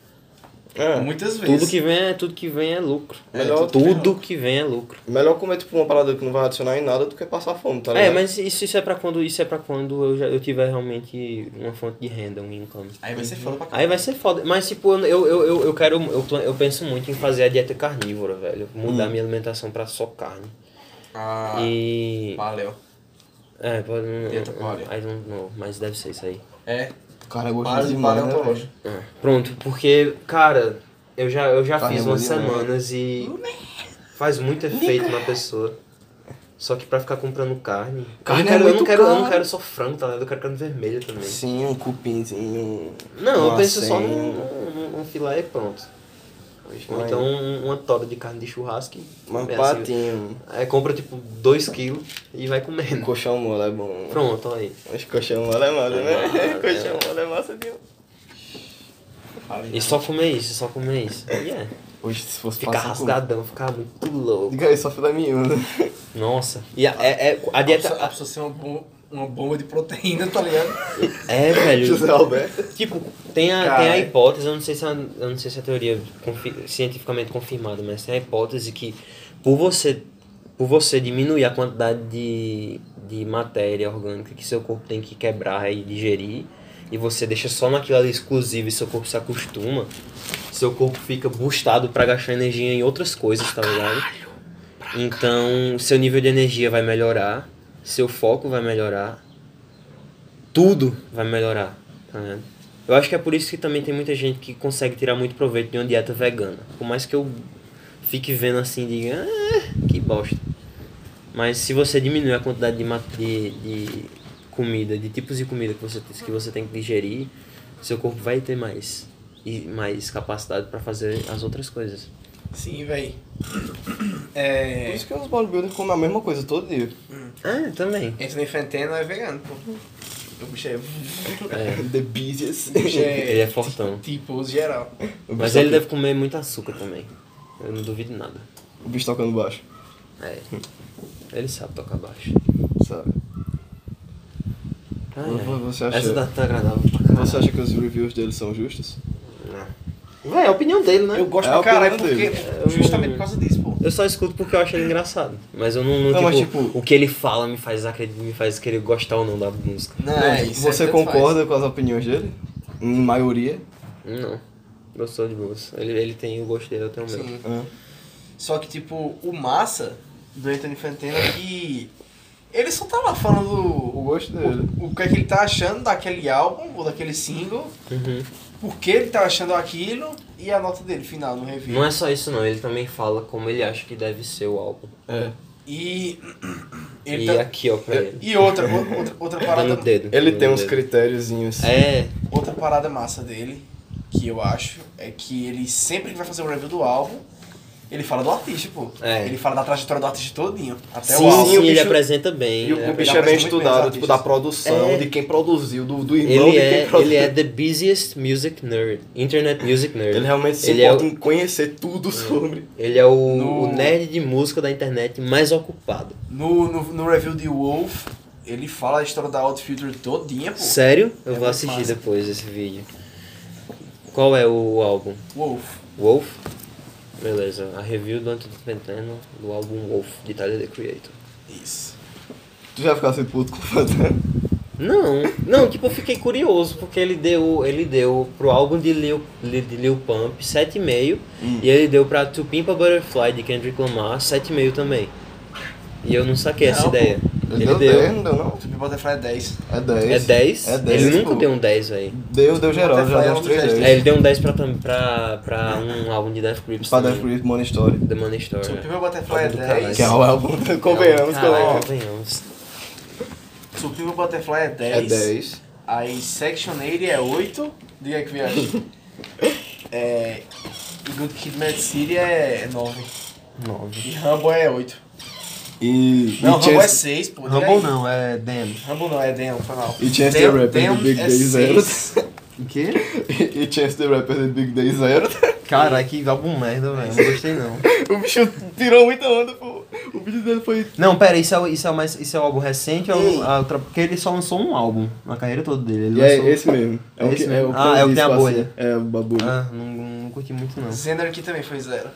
É. muitas vezes. Tudo que vem é, tudo que vem é lucro. Melhor tudo que vem é lucro. Melhor comer, tipo, uma parada que não vai adicionar em nada do que passar fome, tá É, ligado? mas isso, isso é pra quando isso é para quando eu já eu tiver realmente uma fonte de renda, um income. Aí vai ser foda pra Aí caralho. vai ser foda. Mas, tipo, eu, eu, eu, eu quero. Eu, eu penso muito em fazer a dieta carnívora, velho. Mudar minha alimentação pra só carne. Ah, E. valeu. É, pode. não- Dieta paleo. I don't know, mas deve ser isso aí. É, Cara, é para gostoso de demais, né, paleontológico. velho? É. Pronto, porque, cara, eu já, eu já fiz é umas demais. semanas e faz muito efeito na pessoa. Só que pra ficar comprando carne. Carne eu, é não quero, eu, não muito quero, eu não caro. quero só frango, tá ligado? Eu quero carne vermelha também. Sim, um cupinzinho. Não, eu penso só num, num, num filé e pronto. Ou então um- uma tora de carne de churrasco. Um é assim, patinho. Aí compra tipo 2 quilos e vai Um comendo. colchão mole é bom. Pronto, olha aí. Mas colchão mole é massa, É né? massa, colchão mole é massa, viu? E só comer isso, só comer isso. E é. Hoje, se fosse Ficar passar com- rasgadão, ficar muito louco. Diga aí, só filé mignon. Nossa. E a, é, é- a dieta. A pessoa ser uma, bom- uma bomba de proteína, tá ligado? É, velho. José Alberto. Tipo, tem a, Cara. tem a hipótese, eu não sei se é, a- eu não sei se é a teoria confi- cientificamente confirmada, mas tem a hipótese que por você, por você diminuir a quantidade de, de matéria orgânica que seu corpo tem que quebrar e digerir, e você deixa só naquilo ali exclusivo e seu corpo se acostuma, seu corpo fica boostado pra gastar energia em outras coisas, tá ligado? Então, seu nível de energia vai melhorar, seu foco vai melhorar, tudo vai melhorar, tá vendo? Eu acho que é por isso que também tem muita gente que consegue tirar muito proveito de uma dieta vegana. Por mais que eu fique vendo assim, diga, ah, que bosta. Mas se você diminuir a quantidade de, de, de comida, de tipos de comida que você, que você tem que digerir, seu corpo vai ter mais, e mais capacidade para fazer as outras coisas. Sim, véi. Por É. isso que os bodybuilders comem a mesma coisa todo dia. Ah, também. Anthony Fantano é vegano, pô. O bicho é. É. The busiest. O bicho é. Ele é fortão. Tipo, geral. O Mas ele deve comer muito açúcar também. Eu não duvido nada. O bicho tocando baixo, É. Ele sabe tocar baixo. sabe? Ah, Você é. acha- Essa tá, tá agradável pra caralho. Você acha que os reviews dele são justos? Véi, é a opinião dele, né? Eu gosto É a pra caralho opinião porque. dele. Justamente por causa disso, pô. Eu só escuto porque eu acho ele engraçado. Mas eu não, não, Não, tipo, mas, tipo- o que ele fala me faz me faz querer gostar ou não da música. Não, Não, é, isso você é concorda com as opiniões dele? Em maioria? Não. Gostou de boas. Ele, ele tem o gosto dele, eu tenho o faz. meu. Sim. Ah. Só que, tipo, o massa do Anthony Fantano é que. Ele só tá lá falando O o, gosto dele. o que é que ele tá achando daquele álbum ou daquele single, Uhum. Por que ele tá achando aquilo e a nota dele final no review. Não é só isso não, ele também fala como ele acha que deve ser o álbum. É. E. Ele e tá- aqui, ó, pra ele. E outra, outra, outra parada. dedo. Ele tem uns dedo. critériozinhos. É, Outra parada massa dele, que eu acho, é que ele sempre que vai fazer um review do álbum, ele fala do artista, pô. É. Ele fala da trajetória do artista todinho. Até sim, o álbum. sim, o ele bicho- apresenta bem. E o, apre- bicho é bem estudado, tipo, da produção, É. de quem produziu, do, do irmão Ele de quem é, produziu. ele é the busiest music nerd. Internet music nerd. Ele realmente se ele é, importa o, em conhecer tudo sobre. ele é o, No- o nerd de música da internet mais ocupado. No, no, no review de Wolf, ele fala a história da Outfielder todinha, pô. Sério? Eu É vou assistir massa. depois esse vídeo. Qual é o álbum? Wolf. Wolf? Beleza, a review do Anthony Fantano do álbum Wolf, de Tyler, The Creator. Isso. Tu já ficasse puto com o Fantano? Não, não, tipo, eu fiquei curioso, porque ele deu, ele deu pro álbum de Lil, de Lil Pump 7,5 e ele deu pra To Pimp a Butterfly de Kendrick Lamar 7,5 também. E eu não saquei essa Não, pô. ideia. Ele, Ele deu, deu. 10, não deu não? To Be Butterfly é 10. É 10. É 10? É 10. Ele nunca pô. deu um 10 aí. Deu, deu geral, já deu é uns um 3 dos 10. É, ele deu um 10 pra, pra, pra um álbum de Death Grips Pra. Death Grip, Money Story. The Money Story. To né? Butterfly é Álbum do caralho. 10. Que é o álbum, convenhamos, Caralho, convenhamos. convenhamos. To Be Butterfly é 10. É 10. Aí Section 80 é 8. Diga que viagem. é. E Good Kid Mad City é 9. 9. E Rambo é 8. E, Não, e Rambo é Chance, 6, pô. aí. não, é Damn. Rambo não, é Damn, foi mal. e Chance the Damn- Rapper do Big é Day Zero. O quê? e Chance the Rapper do Big Day Zero. Caralho, que álbum merda, velho. Não gostei não. o bicho tirou muita onda, pô. O vídeo dele foi. Não, pera, isso é, o- isso é, mais, isso é o álbum recente ou a outra. Porque ele só lançou um álbum na carreira toda dele. Ele E é lançou... esse mesmo. É, É o esse que, mesmo? É o Ah, é o que tem a bolha. assim. É, o bagulho. Ah, não, não curti muito não. Zender aqui também foi 0.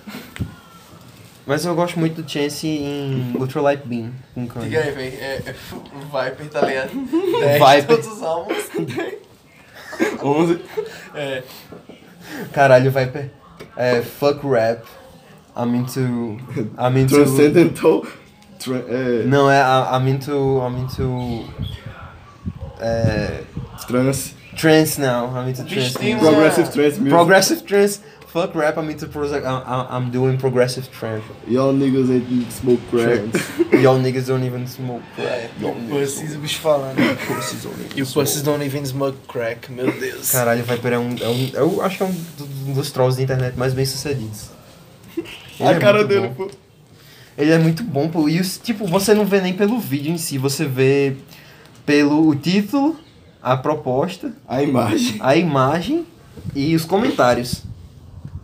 Mas eu gosto muito do Chance em Ultralight Beam com Kanye. Diga aí, velho. É, é o Viper, tá ligado? 10 Viper. todos os álbuns. 11. É. Caralho, Viper. É, fuck rap. I'm into. I'm into. Transcendental. Tra é, Não, é I'm into. I'm into. É. trans. Trance now. I'm into trance. uma- Progressive Trance Music. Progressive trance. Fuck rap, I'm into. Pro- I'm, I'm- I'm doing progressive trance. Y'all niggas ain't smoke crack. Trance. Y'all niggas don't even smoke crack. É. Y'all niggas Pussies, o bicho falando. E o Pussies don't even smoke crack, meu Deus. Caralho, o Viper é um, é um. Eu acho que é um do- um dos trolls da internet mais bem sucedidos. Ele A é cara muito dele, bom. pô. Ele é muito bom, pô. E os- tipo, você não vê nem pelo vídeo em si, você vê pelo o título, a proposta, A imagem. a imagem e os comentários.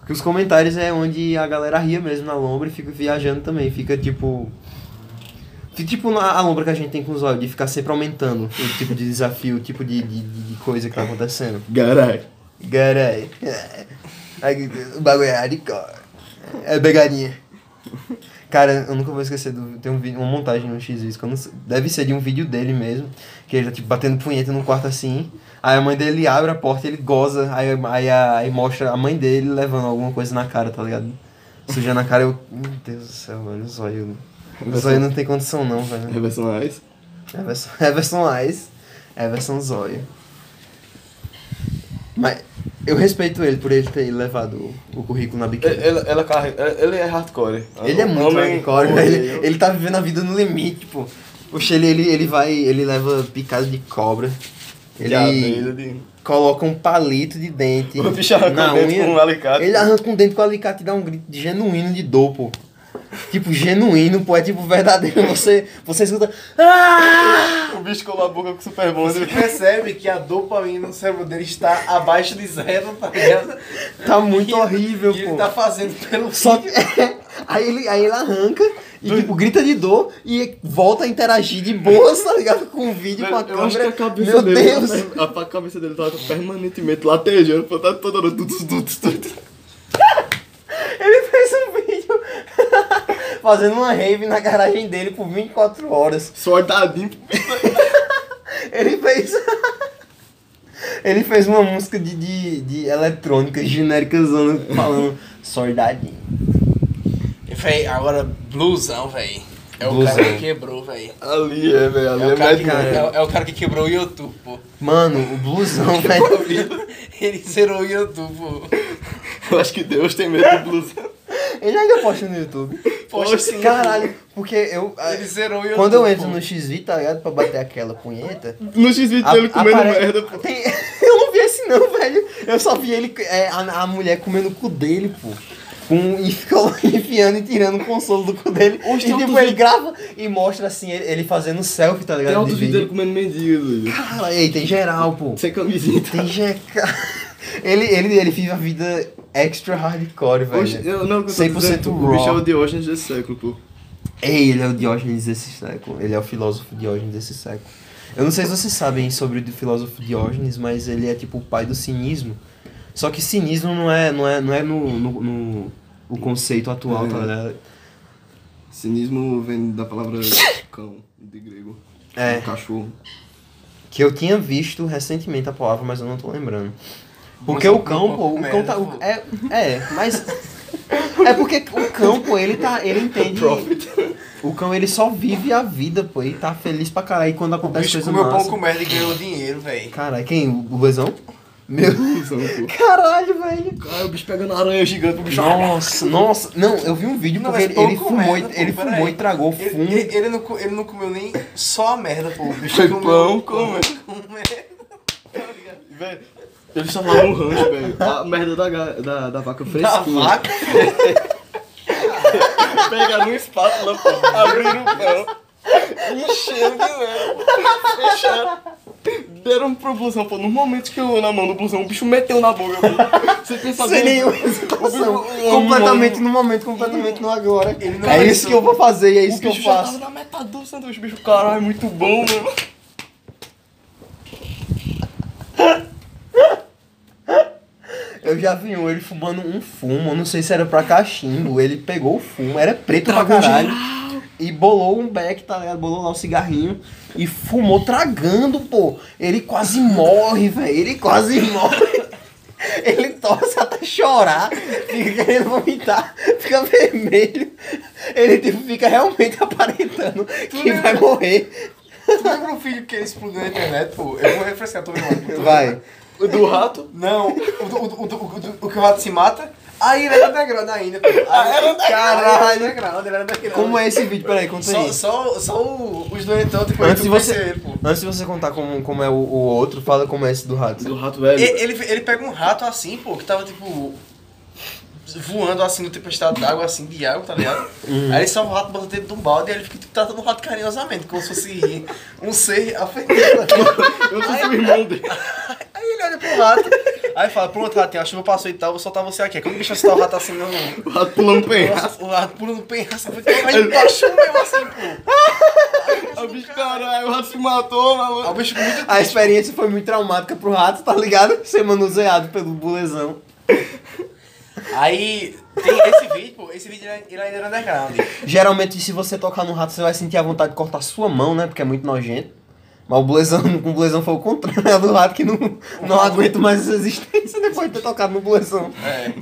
Porque os comentários é onde a galera ria mesmo na lombra e fica viajando também. Fica tipo. Fica tipo a lombra que a gente tem com os olhos, de ficar sempre aumentando o tipo de desafio, o tipo de, de, de coisa que tá acontecendo. Garai. Garai. O bagulho é hardcore. É pegadinha. Cara, eu nunca vou esquecer do. Tem um vídeo, uma montagem no X sei- deve ser de um vídeo dele mesmo. Que ele tá tipo batendo punheta num quarto assim. Aí a mãe dele abre a porta e ele goza. Aí, aí, aí mostra a mãe dele levando alguma coisa na cara, tá ligado? Sujando a cara, eu. Meu Deus do céu, velho. O zóio. O zóio não tem condição não, velho. Reversão Ice. Everson, Everson Eyes, Everson Zóio. Mas eu respeito ele por ele ter levado o, o currículo na biquíni. Ele, ela carrega- ele é hardcore. Ele é muito Homem- hardcore, homem- ele, ele tá vivendo a vida no limite, pô. Poxa, ele, ele, ele vai, ele leva picada de cobra. Ele abelha, de- coloca um palito de dente O bicho arranca na o dente unha. com um alicate. Ele arranca um dente com alicate e dá um grito de genuíno de dor, pô. Tipo, genuíno, pô, é tipo verdadeiro. Você, você escuta. Ah! O bicho colou a boca com o Super Bond. Você percebe que a dopamina no cérebro dele está abaixo de zero, tá ligado? Tá muito E- horrível, e pô. ele tá fazendo pelo Só que. aí, ele, aí ele arranca e, tipo, grita de dor e volta a interagir de boas, tá ligado? Com o vídeo, com a Eu acho que câmera. a cabeça Meu dele. Deus! A, a cabeça dele tava permanentemente latejando, tá toda hora. Tuts, tuts, tuts. Ele fez um vídeo fazendo uma rave na garagem dele por 24 horas. Soldadinho. Ele fez. Ele fez uma música de, de, de eletrônica genérica falando soldadinho. Véi, agora blusão, véi. É o Blusão. cara que quebrou, véi. Ali é, velho. Ali É é, o, cara que, é, é o cara que quebrou o YouTube, pô. Mano, o blusão, velho. Ele zerou o YouTube, pô. Eu acho que Deus tem medo do blues. Ele ainda posta no YouTube. Poxa, sim. Caralho, porque eu. Ele zerou o YouTube. Quando eu entro pô. no XV, tá ligado? Pra bater aquela punheta. No a- dele comendo apare- merda, pô. Tem- Eu não vi esse não, velho. Eu só vi ele, é, a, a mulher comendo o cu dele, pô. Com, e ficou enfiando e tirando o consolo do cu dele. Oxe, e tipo, ele vídeo. grava e mostra assim, ele, ele fazendo selfie, tá ligado? Tem outro De vídeo dele comendo mendigo. Cara, ei, tem geral, pô. Sem camisinha. Tem geral. Ele, ele, ele vive a vida extra hardcore, velho. Oxe, eu não, eu tô 100% dizendo, O bicho é raw. o Diógenes desse século, pô. Ei, ele é o Diógenes desse século. Ele é o filósofo Diógenes desse século. Eu não sei se vocês sabem sobre o filósofo Diógenes, mas ele é tipo o pai do cinismo. Só que cinismo não é, não é, não é no, no, no- o conceito atual, É. tá ligado? Cinismo vem da palavra cão, de grego. É. Cachorro. Que eu tinha visto recentemente a palavra, mas eu não tô lembrando. Porque Mas o cão, um pô, o cão tá. o- é, é, mas. É porque o cão, pô, ele tá. Ele entende. O cão ele só vive a vida, pô. Ele tá feliz pra caralho e quando O acontece bicho coisa comeu pão com merda e ganhou dinheiro, véi. Caralho, quem? O Lesão? Meu. Pô. Caralho, velho. Cara, o bicho pegando aranha gigante pro bicho. Nossa, nossa. Não, eu vi um vídeo Não, porque mas ele, ele com fumou, e- pô, ele fumou e tragou Ele, fumo. ele, ele não, ele não comeu nem só a merda, pô. O bicho Foi comeu pão pão com merda. com merda. Velho, Ele só falou um rancho, velho. A merda da, da, da vaca Da fresquinha. vaca, Pegaram um espátula, pô. Abriram o pão. Encheram de lero, pô. Fecharam. Deram pro blusão, pô. No momento que eu na mão do blusão, o bicho meteu na boca, pô. Sem nenhuma o hesitação. Completamente no momento, completamente no agora. É isso que eu vou fazer e é O isso que eu bicho já faço. tava na metade do sanduíche, bicho. Caralho, muito bom, mano. Eu já vi um, ele fumando um fumo, não sei se era pra cachimbo, ele pegou o fumo, era preto pra caralho. E bolou um beck, tá ligado? Bolou lá um cigarrinho e fumou tragando, pô. Ele quase morre, velho. Ele quase morre. Ele torce até chorar, fica querendo vomitar, fica vermelho. Ele tipo, fica realmente aparentando que vai morrer. Tu lembra o vídeo que ele explodiu na internet, pô? Eu vou refrescar, tô vendo. Vai. O do rato? Não, o, do- o, do- o, do- o que o rato se mata. Aí ele era underground ainda, pô. Ah, era Caralho. underground, ele era underground. Como é esse vídeo? Peraí, conta Só, aí. só, só o- os doentão depois Antes de, você, ele, pô. antes de você contar como, como é o, o outro, fala como é esse do rato. Do rato, velho. Ele, ele, ele pega um rato assim, pô, que tava tipo. voando assim no tempestade d'água, assim, de água, tá ligado? Aí ele salva o rato, bota dentro de um balde e ele fica tipo, tratando o rato carinhosamente, como se fosse um ser afetivo. Eu o irmão dele. Aí ele olha pro rato, aí fala, pronto, ratinho, a chuva passou e tal, vou soltar você aqui. Quando o bicho vai soltar o rato assim no. O rato pulando penhasco. O rato pula no penhasco, aí embaixo mesmo assim, pô. O bicho, caralho, o rato se matou, maluco. o bicho muito A experiência foi muito traumática pro rato, tá ligado? Ser manuseado pelo bulezão. Aí tem esse vídeo, pô, esse vídeo ele ele ainda era underground. Geralmente, se você tocar no rato, você vai sentir a vontade de cortar sua mão, né? Porque é muito nojento. Mas o bulezão, com o bulezão foi o contrário é do rato que não, não aguenta mais essa existência depois de ter tocado no bulezão. É.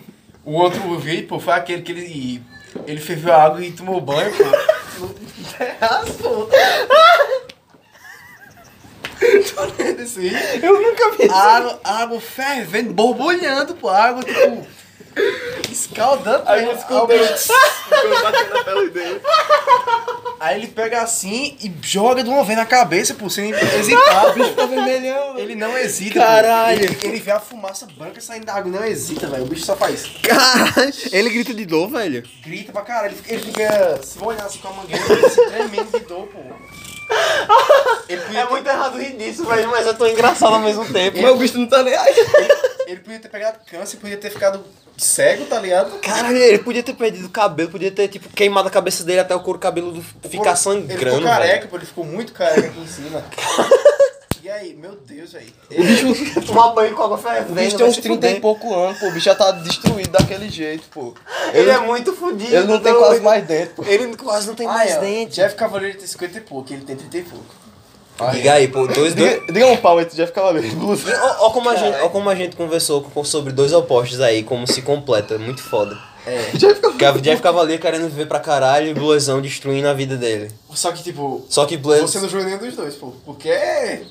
O outro vídeo, pô, foi aquele que ele. Ele ferveu a água e tomou banho, pô. No terraço, pô. Tu lembra desse vídeo? Eu nunca vi isso. Água, água fervendo, borbulhando, pô. Água, tipo. Escaldando. Aí eu escutei quando bateu na pele dele. Aí ele pega assim e joga de uma vez na cabeça, pô, sem hesitar. O bicho tá vermelhão. Ele não hesita. Caralho. Ele, ele vê a fumaça branca saindo da água e não hesita, velho. O bicho só faz. Caralho. Ele grita de dor, velho. Grita pra caralho. Ele fica, ele fica se molhando assim com a mangueira, ele se tremendo de dor, pô. Ele podia, ter, errado rir disso, velho, mas é tão engraçado ao mesmo tempo. Mas o bicho não tá nem aí. ele podia ter pegado câncer, podia ter ficado cego, tá ligado? Caralho, ele podia ter perdido o cabelo, podia ter, tipo, queimado a cabeça dele até o couro cabeludo ficar Ele sangrando. ficou careca, velho. pô, ele ficou muito careca aqui em cima. E aí, meu Deus, velho. O bicho, Tomar banho com água o fervendo. bicho tem uns 30 e pouco anos, pô. O bicho já tá destruído daquele jeito, pô. Ele é muito fudido. Ele não tem quase mais dente, pô. Ele quase não tem Ah, mais é, dente. Jeff Cavaleiro tem 50 e pouco, ele tem 30 e pouco. Diga aí, pô, dois, dois... Diga, diga um pau entre Jeff Cavaleiro. Ó, ó como a gente, ó como a gente conversou com- sobre dois opostos aí, como se completa, muito foda. É. Jeff Cavaleiro. Que a Jeff Cavalier querendo viver pra caralho e Bluezão destruindo a vida dele. Só que, tipo, Só que Bluez... você não joga nenhum dos dois, pô. Porque é.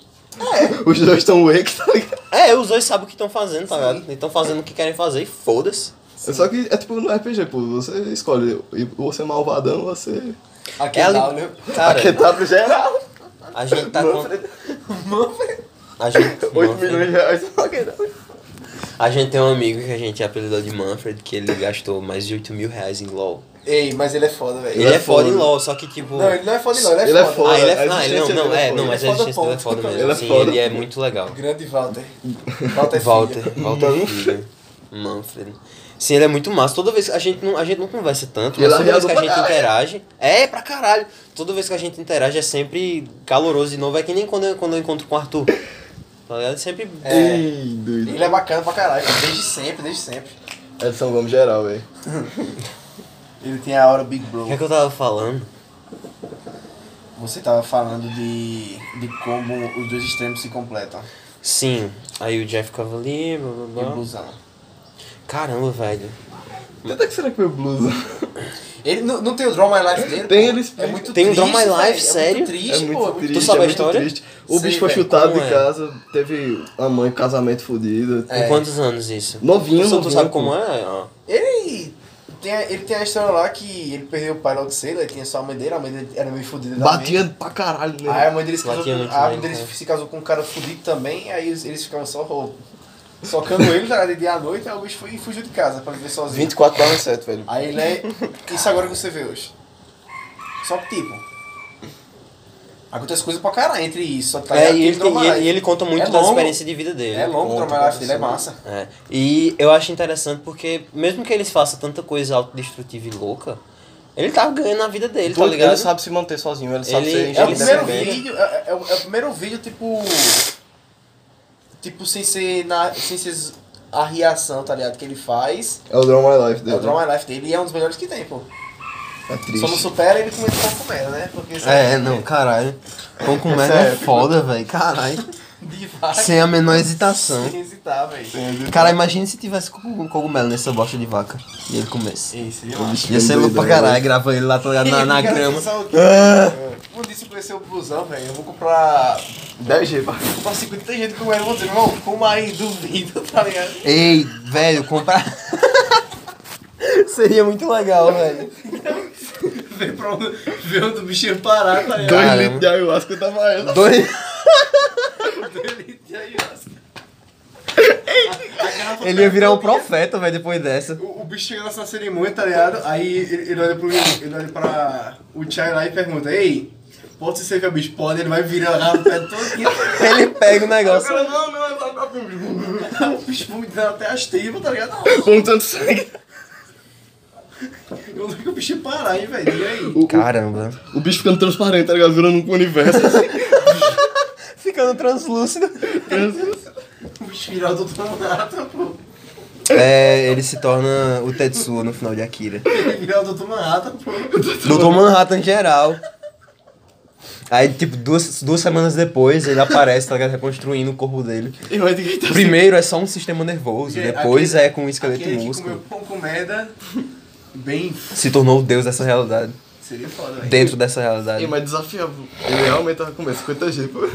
Os dois tão wake, tá ligado? É, os dois sabem o que estão fazendo, tá ligado? Eles estão fazendo o que querem fazer e foda-se. É só que é tipo no RPG, pô. Você escolhe ou você é malvadão ou você. Aqui É é ali- né? Cara, Aqui pro geral. A gente tá com... A gente... 8 Manfred- milhões de reais. A gente tem um amigo que a gente apelidou de Manfred, que ele gastou mais de 8 mil reais em LOL. Ei, mas ele é foda, velho. Ele, é foda em LOL, só que tipo... Não, ele não é foda, não, ele é Ele é foda. foda. Ah, ele é, ah, ele não, não, é é, foda. não, mas a Ele é foda, existência dele é foda mesmo. Ele é Sim, foda. ele é muito legal. Grande Walter. Walter Walter. Walter Filho. Manfred. Sim, ele é muito massa. Toda vez que a gente não, a gente não conversa tanto, mas é toda vez que a gente interage. É, pra caralho. Toda vez que a gente interage é sempre caloroso de novo. É que nem quando eu, quando eu encontro com o Arthur. Tá ligado? Sempre. É. Ei, doido. Ele é bacana pra caralho, desde sempre, desde sempre. Edson Gomes geral, velho. Ele tem a aura Big Bro. O que é que eu tava falando? Você tava falando de, de como os dois extremos se completam. Sim. Aí o Jeff Cavalier, blá E o blá blá. blusão. Caramba, velho. Onde é que será que foi o blusa? Ele não, não tem o Draw My Life dele? Tem, pô? ele É muito Tem o triste, Draw My velho, Life, É sério? muito triste, É muito pô. triste, sabe é a muito história? triste. O Sei, bicho foi velho, chutado como de é? casa, teve a mãe casamento fodido. É. Com quantos anos isso? Novinho, Tu, tu novinho, sabe pô. como é? Ó. Ele tem, a- ele tem a história lá que ele perdeu o pai logo cedo, ele tinha só a mãe dele, a mãe dele era meio fodida também. Batia pra caralho, né? Aí a mãe dele se casou, Batia com, muito a mãe dele é. se casou com um cara fudido também, aí eles, eles ficavam só roubo. Socando ele, tá ligado? De dia à noite, aí o bicho foi e fugiu de casa pra viver sozinho. 24 barra 7, velho. Aí ele é. Isso agora que você vê hoje. Só que tipo. Acontece coisa pra caralho entre isso. Só que tá É, e ele, tem- e, Life. e ele conta muito É da longo. experiência de vida dele. É longo o conta dele, é massa. É. E eu acho interessante porque, mesmo que eles façam tanta coisa autodestrutiva e louca, ele tá ganhando na vida dele, tá Ele ligado? sabe se manter sozinho, ele sabe Ele- ser ele É o Ele primeiro vídeo, é, é é o primeiro vídeo, tipo. Tipo, sem ser. Na, sem ser a reação, tá ligado? Que ele faz. É o Drama My Life É dele. o Draw My Life dele e é um dos melhores que tem, pô. É triste. Só não supera ele comendo pouco merda, né? Porque É, não, caralho. Pão com merda é foda, velho. Caralho. Demais. Sem a menor hesitação. Sem hesitar, velho. Cara, imagina se tivesse cogum- cogumelo nessa bosta de vaca e ele comesse. Isso, Ia ser louco pra caralho, grava ele lá tá ligado, na, na grama. Um dia se eu conhecer o blusão, velho, eu vou comprar. 10G, pá. Vou comprar 50 gente com ele, vou dizer, irmão, fuma aí, duvido, tá ligado? Ei, velho, comprar. Seria muito legal, velho. Ver pra onde, o bichinho parar, tá ligado? 2 Caramba. litros de ayahuasca tava ela. Dois. E aí, ó. Ele ia virar um profeta, velho, depois dessa. O, o bicho chega nessa cerimônia, tá ligado? Aí ele, ele olha pro ele olha pra o Chai lá e pergunta, ei, pode ser que o bicho pode, ele vai virar lá o pé todo. Ele pega o O negócio. cara, não, não, é pra O bicho vomitando até as tripas, tá ligado? Com tanto sangue. Eu não que o bicho ia parar, hein, velho? E aí? Caramba. O bicho ficando transparente, tá ligado? Virando um universo assim. Ficando translúcido. O bicho virar o Dr. Manhattan, pô. É, ele se torna o Tetsuo no final de Akira. Ele virar o Dr. Manhattan, pô. Doutor Manhattan geral. Aí, tipo, duas, duas semanas depois, ele aparece, tá ligado? Reconstruindo o corpo dele. E estar Primeiro é só um sistema nervoso, Porque depois aquele- é com um esqueleto Aquele que músculo. comeu pão com merda, bem... Se tornou o deus dessa realidade. Seria foda, velho. Dentro dessa realidade. Ei, mas desafiava. Ele realmente tava comendo 50G, pô.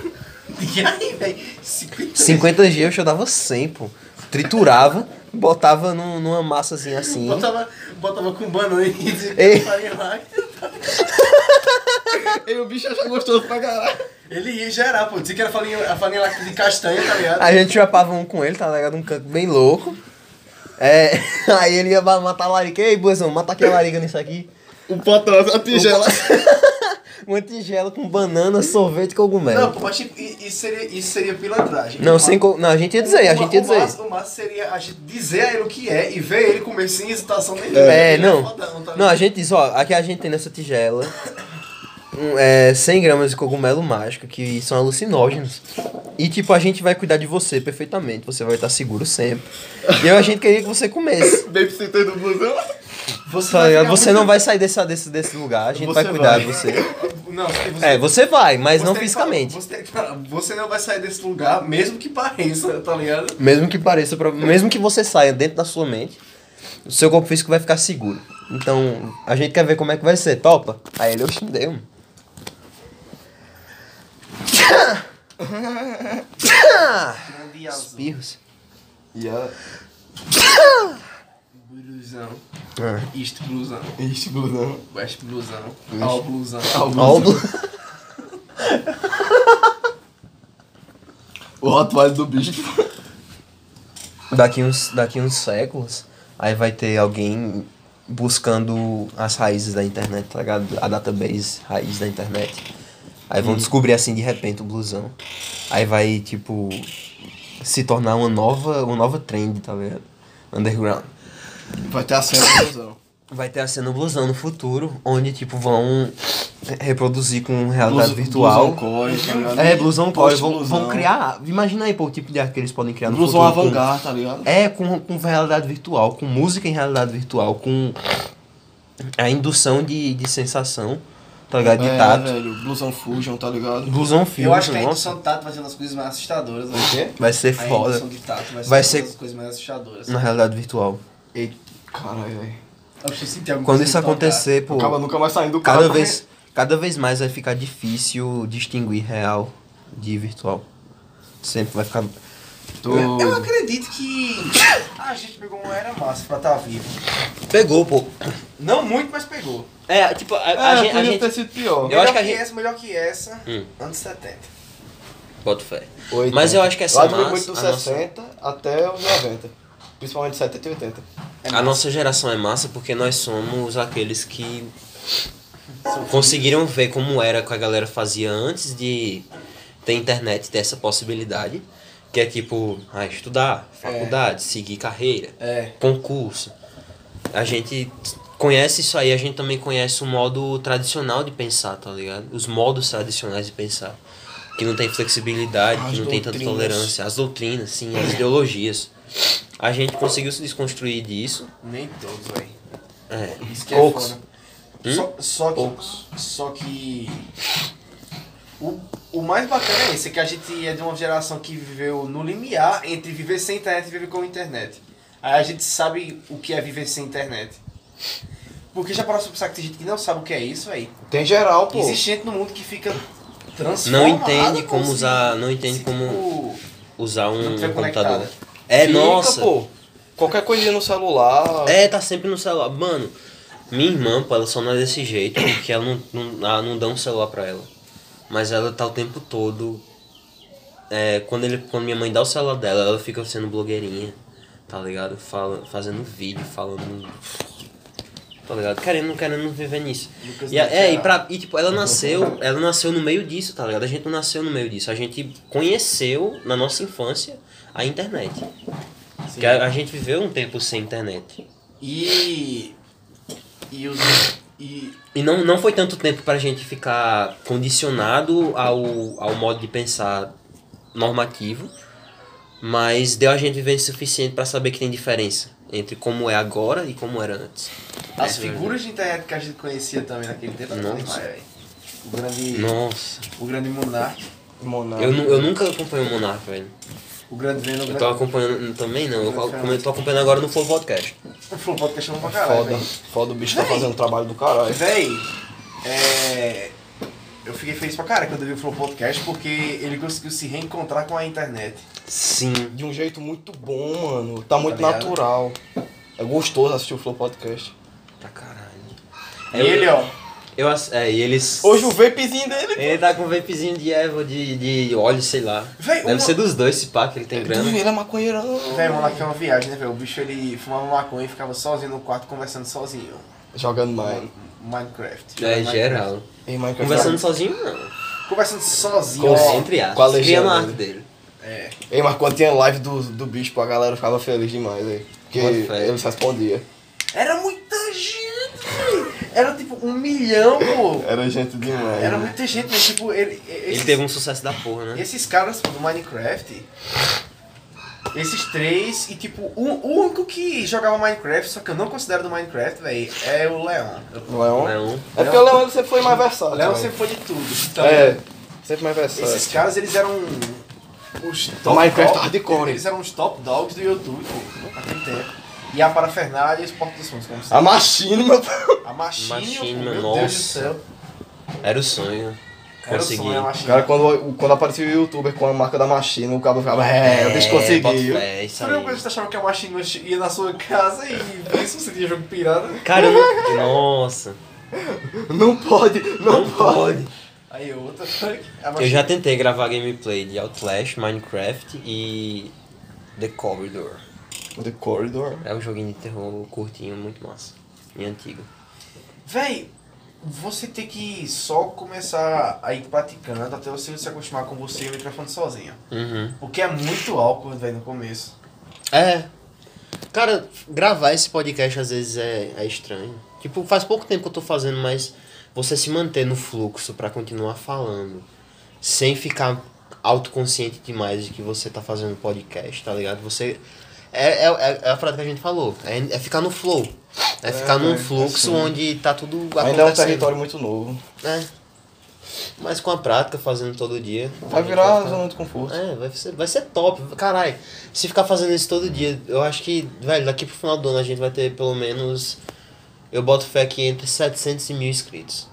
E aí, velho? 50 50G eu dava 100, pô. Triturava, botava num- numa massazinha assim. Botava, botava com banana e faria lá. E o bicho achava gostoso pra caralho. Ele ia gerar, pô. Dizia que era farinha, a farinha lá de castanha, tá ligado? A gente trapava um com ele, tá ligado? Um canto bem louco. É, aí ele ia matar a larica. Ei, Buezão, mata aqui a larica nisso aqui. O patrão, a tigela. Uma tigela com banana, sorvete e cogumelo. Não, mas tipo, isso seria, isso seria pilantragem. Não, O sem co... Não, a gente ia dizer, a gente ia o dizer. massa- O massa seria a gente dizer a ele o que é e ver ele comer sem hesitação nenhuma. É, Ele não. fodão, tá Não, a gente diz, ó, aqui a gente tem nessa tigela um, é, 100 gramas de cogumelo mágico, que são alucinógenos. E, tipo, a gente vai cuidar de você perfeitamente, você vai estar seguro sempre. E eu, a gente queria que você comesse. Babysitter do blusão. Você, vai Você não vai sair desse, desse, desse lugar, a gente Você vai cuidar vai. de você. Não, você, É, você vai, mas você não fisicamente. falar- Você, você não vai sair desse lugar, mesmo que pareça, tá ligado? Mesmo que pareça, pra... mesmo que você saia dentro da sua mente, o seu corpo físico vai ficar seguro. Então, a gente quer ver como é que vai ser, topa? Aí ele, oxe, deu. mano. Azul. Espirros. Blusão. Ah. East blusão. Este blusão. West blusão. All blusão. Ó, o blu- O Rottweiler do bicho. daqui, uns, daqui uns séculos, aí vai ter alguém buscando as raízes da internet, tá ligado? A database raiz da internet. Aí vão descobrir assim de repente o blusão. Aí vai, tipo, se tornar uma nova, uma nova trend, tá ligado? Underground. Vai ter a cena do blusão. Vai ter a cena blusão no futuro, onde, tipo, vão reproduzir com realidade virtual. Blusão core, tá ligado? É, blusão core. Vão, vão criar. Imagina aí, pô, o tipo de arte que eles podem criar no Blusão futuro. com- avant-garde, tá ligado? É, com, com realidade virtual, com música em realidade virtual, com a indução de, de sensação, tá ligado? De É, tato. velho. Blusão Fusion, tá ligado? Blusão filme, Eu acho que a nossa, indução de tato vai ser uma das coisas mais assustadoras. Né? quê? vai ser A foda indução de tato vai ser Vai uma ser- das coisas mais assustadoras. na realidade virtual. Eita, caralho, velho. Eu preciso sentir alguma Quando isso acontecer, pô, Acaba nunca mais saindo do carro. cada vez, cada vez mais vai ficar difícil distinguir real de virtual. Sempre vai ficar... Tô... Eu acredito que a gente pegou uma era massa pra estar vivo. Pegou, pô. Não muito, mas pegou. É, tipo, a, É, a gente... a podia gente- ter sido pior. Eu acho melhor que a que gente- essa, melhor que essa, Hum. anos 70. Boto fé. Ou Mas eu acho que essa do massa, muito dos a nossa- 60 até os 90. Principalmente 70 e 80. A nossa geração é massa porque nós somos aqueles que conseguiram ver como era que a galera fazia antes de ter internet, ter essa possibilidade. Que é tipo, ah, estudar, faculdade, seguir carreira, É. concurso. A gente conhece isso aí, a gente também conhece o modo tradicional de pensar, tá ligado? Os modos tradicionais de pensar. Que não tem flexibilidade, As que não tem tanta doutrinas. tolerância. As doutrinas, sim, as ideologias. A gente conseguiu se desconstruir disso. Nem todos, velho. É. Isso que Poucos. é foda. Hum? Só, só que. Poucos. Só que. O, o mais bacana é esse, é que a gente é de uma geração que viveu no limiar entre viver sem internet e viver com internet. Aí a gente sabe o que é viver sem internet. Porque já parou pra pensar que tem gente que não sabe o que é isso, velho. Tem geral, pô. Existe gente no mundo que fica Não entende como usar, não entende se, como tipo, usar um, computador. conectada. É, Fica, nossa. pô. Qualquer coisinha no celular. É, tá sempre no celular. Mano, minha irmã, pô, ela só não é desse jeito porque ela não, não, ela não dá um celular pra ela. Mas ela tá o tempo todo. É, quando, ele, quando minha mãe dá o celular dela, ela fica sendo blogueirinha, tá ligado? Fala, fazendo vídeo, falando. Tá ligado? Querendo, querendo viver nisso. E, a- é, e, pra, e tipo, ela nasceu, ela nasceu no meio disso, tá ligado? A gente não nasceu no meio disso. A gente conheceu na nossa infância a internet. Que a, a gente viveu um tempo sem internet. E. E os. E. E não, não foi tanto tempo pra gente ficar condicionado ao, ao modo de pensar normativo, mas deu a gente viver o suficiente pra saber que tem diferença entre como é agora e como era antes. As É, figuras de internet que a gente conhecia também naquele tempo eram Nossa. demais, velho. O grande. Nossa. O grande Monark. Monarca. Eu, eu nunca acompanhei o Monark, velho. O grande Venom. Eu tô acompanhando também não, eu, eu tô acompanhando agora no Flow Podcast. O Flow Podcast chama pra caralho, Foda. velho. Foda, o bicho tá fazendo o trabalho do caralho. Véi, é. Eu fiquei feliz pra caralho quando eu vi o Flow Podcast porque ele conseguiu se reencontrar com a internet. Sim. De um jeito muito bom, mano. Tá muito ligado? natural. É gostoso assistir o Flow Podcast. Pra caralho. E ele, ó. Eu, é, e eles... Hoje o vapezinho dele. Ele tá com um vapezinho de erva, de, de óleo, sei lá. Véi, Deve uma- ser dos dois, esse pá, que ele tem grana. Ele é maconheirão. Véi, o Monark é uma viagem, né, velho? O bicho ele fumava maconha e ficava sozinho no quarto conversando sozinho. Jogando mais. Minecraft. É, Jogando geral. Em Minecraft. Conversando sozinho, não. Minecraft. Conversando sozinho, Com- ó. Entre aspas. com a legenda arte dele. É. Ei, mas quando tinha live do, do bicho, pô, a galera ficava feliz demais, aí. Porque eles respondiam. Era muita gente, velho. Era tipo um milhão, pô. Era gente demais. Era né? muita gente, mas tipo, ele. Ele Esses, teve um sucesso da porra, né? esses caras do Minecraft. Esses três, e tipo, o, o único que jogava Minecraft, só que eu não considero do Minecraft, velho, é o Leon. O Leon? É porque o Leon ele sempre foi mais versátil. O Leon sempre foi de tudo. Então, É, sempre mais versátil. Esses caras, eles eram os top Minecraft hardcore. Eles eram os top dogs do YouTube, pô, naquele tempo. E a parafernália e os portos dos fundos, como A. Machine, meu A Machine, Machine, meu nossa. Deus do céu. Era o sonho. Consegui. Machine. Cara, quando, quando aparecia o youtuber com a marca da Machine, o cabo ficava, é, o bicho bota conseguiu. fé, isso Você lembra quando aí. você achava que a Machine ia na sua casa e vê se você tinha jogo pirata? Cara, eu não... Nossa. Não pode, não, pode. Aí outra Eu já tentei gravar gameplay de Outlast, Minecraft e The Corridor. The Corridor. É um joguinho de terror curtinho, muito massa. E antigo. Véi, você tem que só começar a ir praticando até você se acostumar com você e o microfone sozinho. Uhum. Porque é muito awkward, velho, no começo. É. Cara, gravar esse podcast às vezes é, é estranho. Tipo, faz pouco tempo que eu tô fazendo, mas você se manter no fluxo pra continuar falando, sem ficar autoconsciente demais de que você tá fazendo podcast, tá ligado? Você. É, é, é a frase que a gente falou. É, é ficar no flow. É, ficar num é, fluxo assim. onde tá tudo acontecendo. Ainda é um território muito novo. É. Mas com a prática, fazendo todo dia. Vai virar ficar- zona de conforto. é, vai ser, vai ser top. Caralho, se ficar fazendo isso todo dia, eu acho que, velho, daqui pro final do ano a gente vai ter pelo menos. Eu boto fé aqui entre 700 e mil inscritos.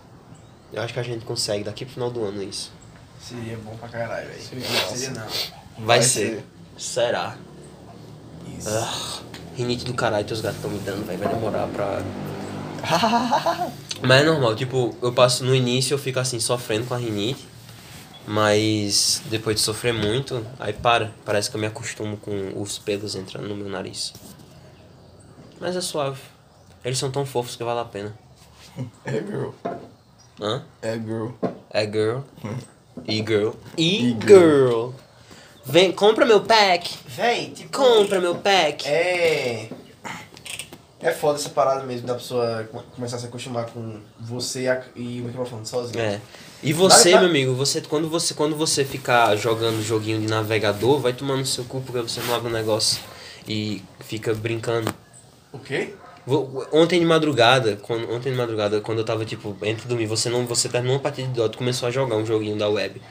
Eu acho que a gente consegue daqui pro final do ano isso. Seria bom pra caralho, velho. Seria. Seria não. Vai, Vai ser. ser. Será? Isso. Ah, rinite do caralho, teus gatos estão me dando, velho. Vai demorar pra. Mas é normal, tipo, eu passo no início eu fico assim, sofrendo com a rinite. Mas depois de sofrer muito, aí para. Parece que eu me acostumo com os pelos entrando no meu nariz. Mas é suave. Eles são tão fofos que vale a pena. É girl. Hã? É girl. É girl. E-girl. E-girl. E-girl. Vem, compra meu pack. Véi, tipo. Compra meu pack. É. É foda essa parada mesmo da pessoa come- começar a se acostumar com você e o microfone sozinho. É. E você, meu amigo, você quando você quando você ficar jogando joguinho de navegador, vai tomar no seu cu porque você não abre um negócio e fica brincando. O quê? Ontem de madrugada, quando, ontem de madrugada, quando eu tava tipo entre dormir, você não, você terminou uma partida de Dota, e começou a jogar um joguinho da web.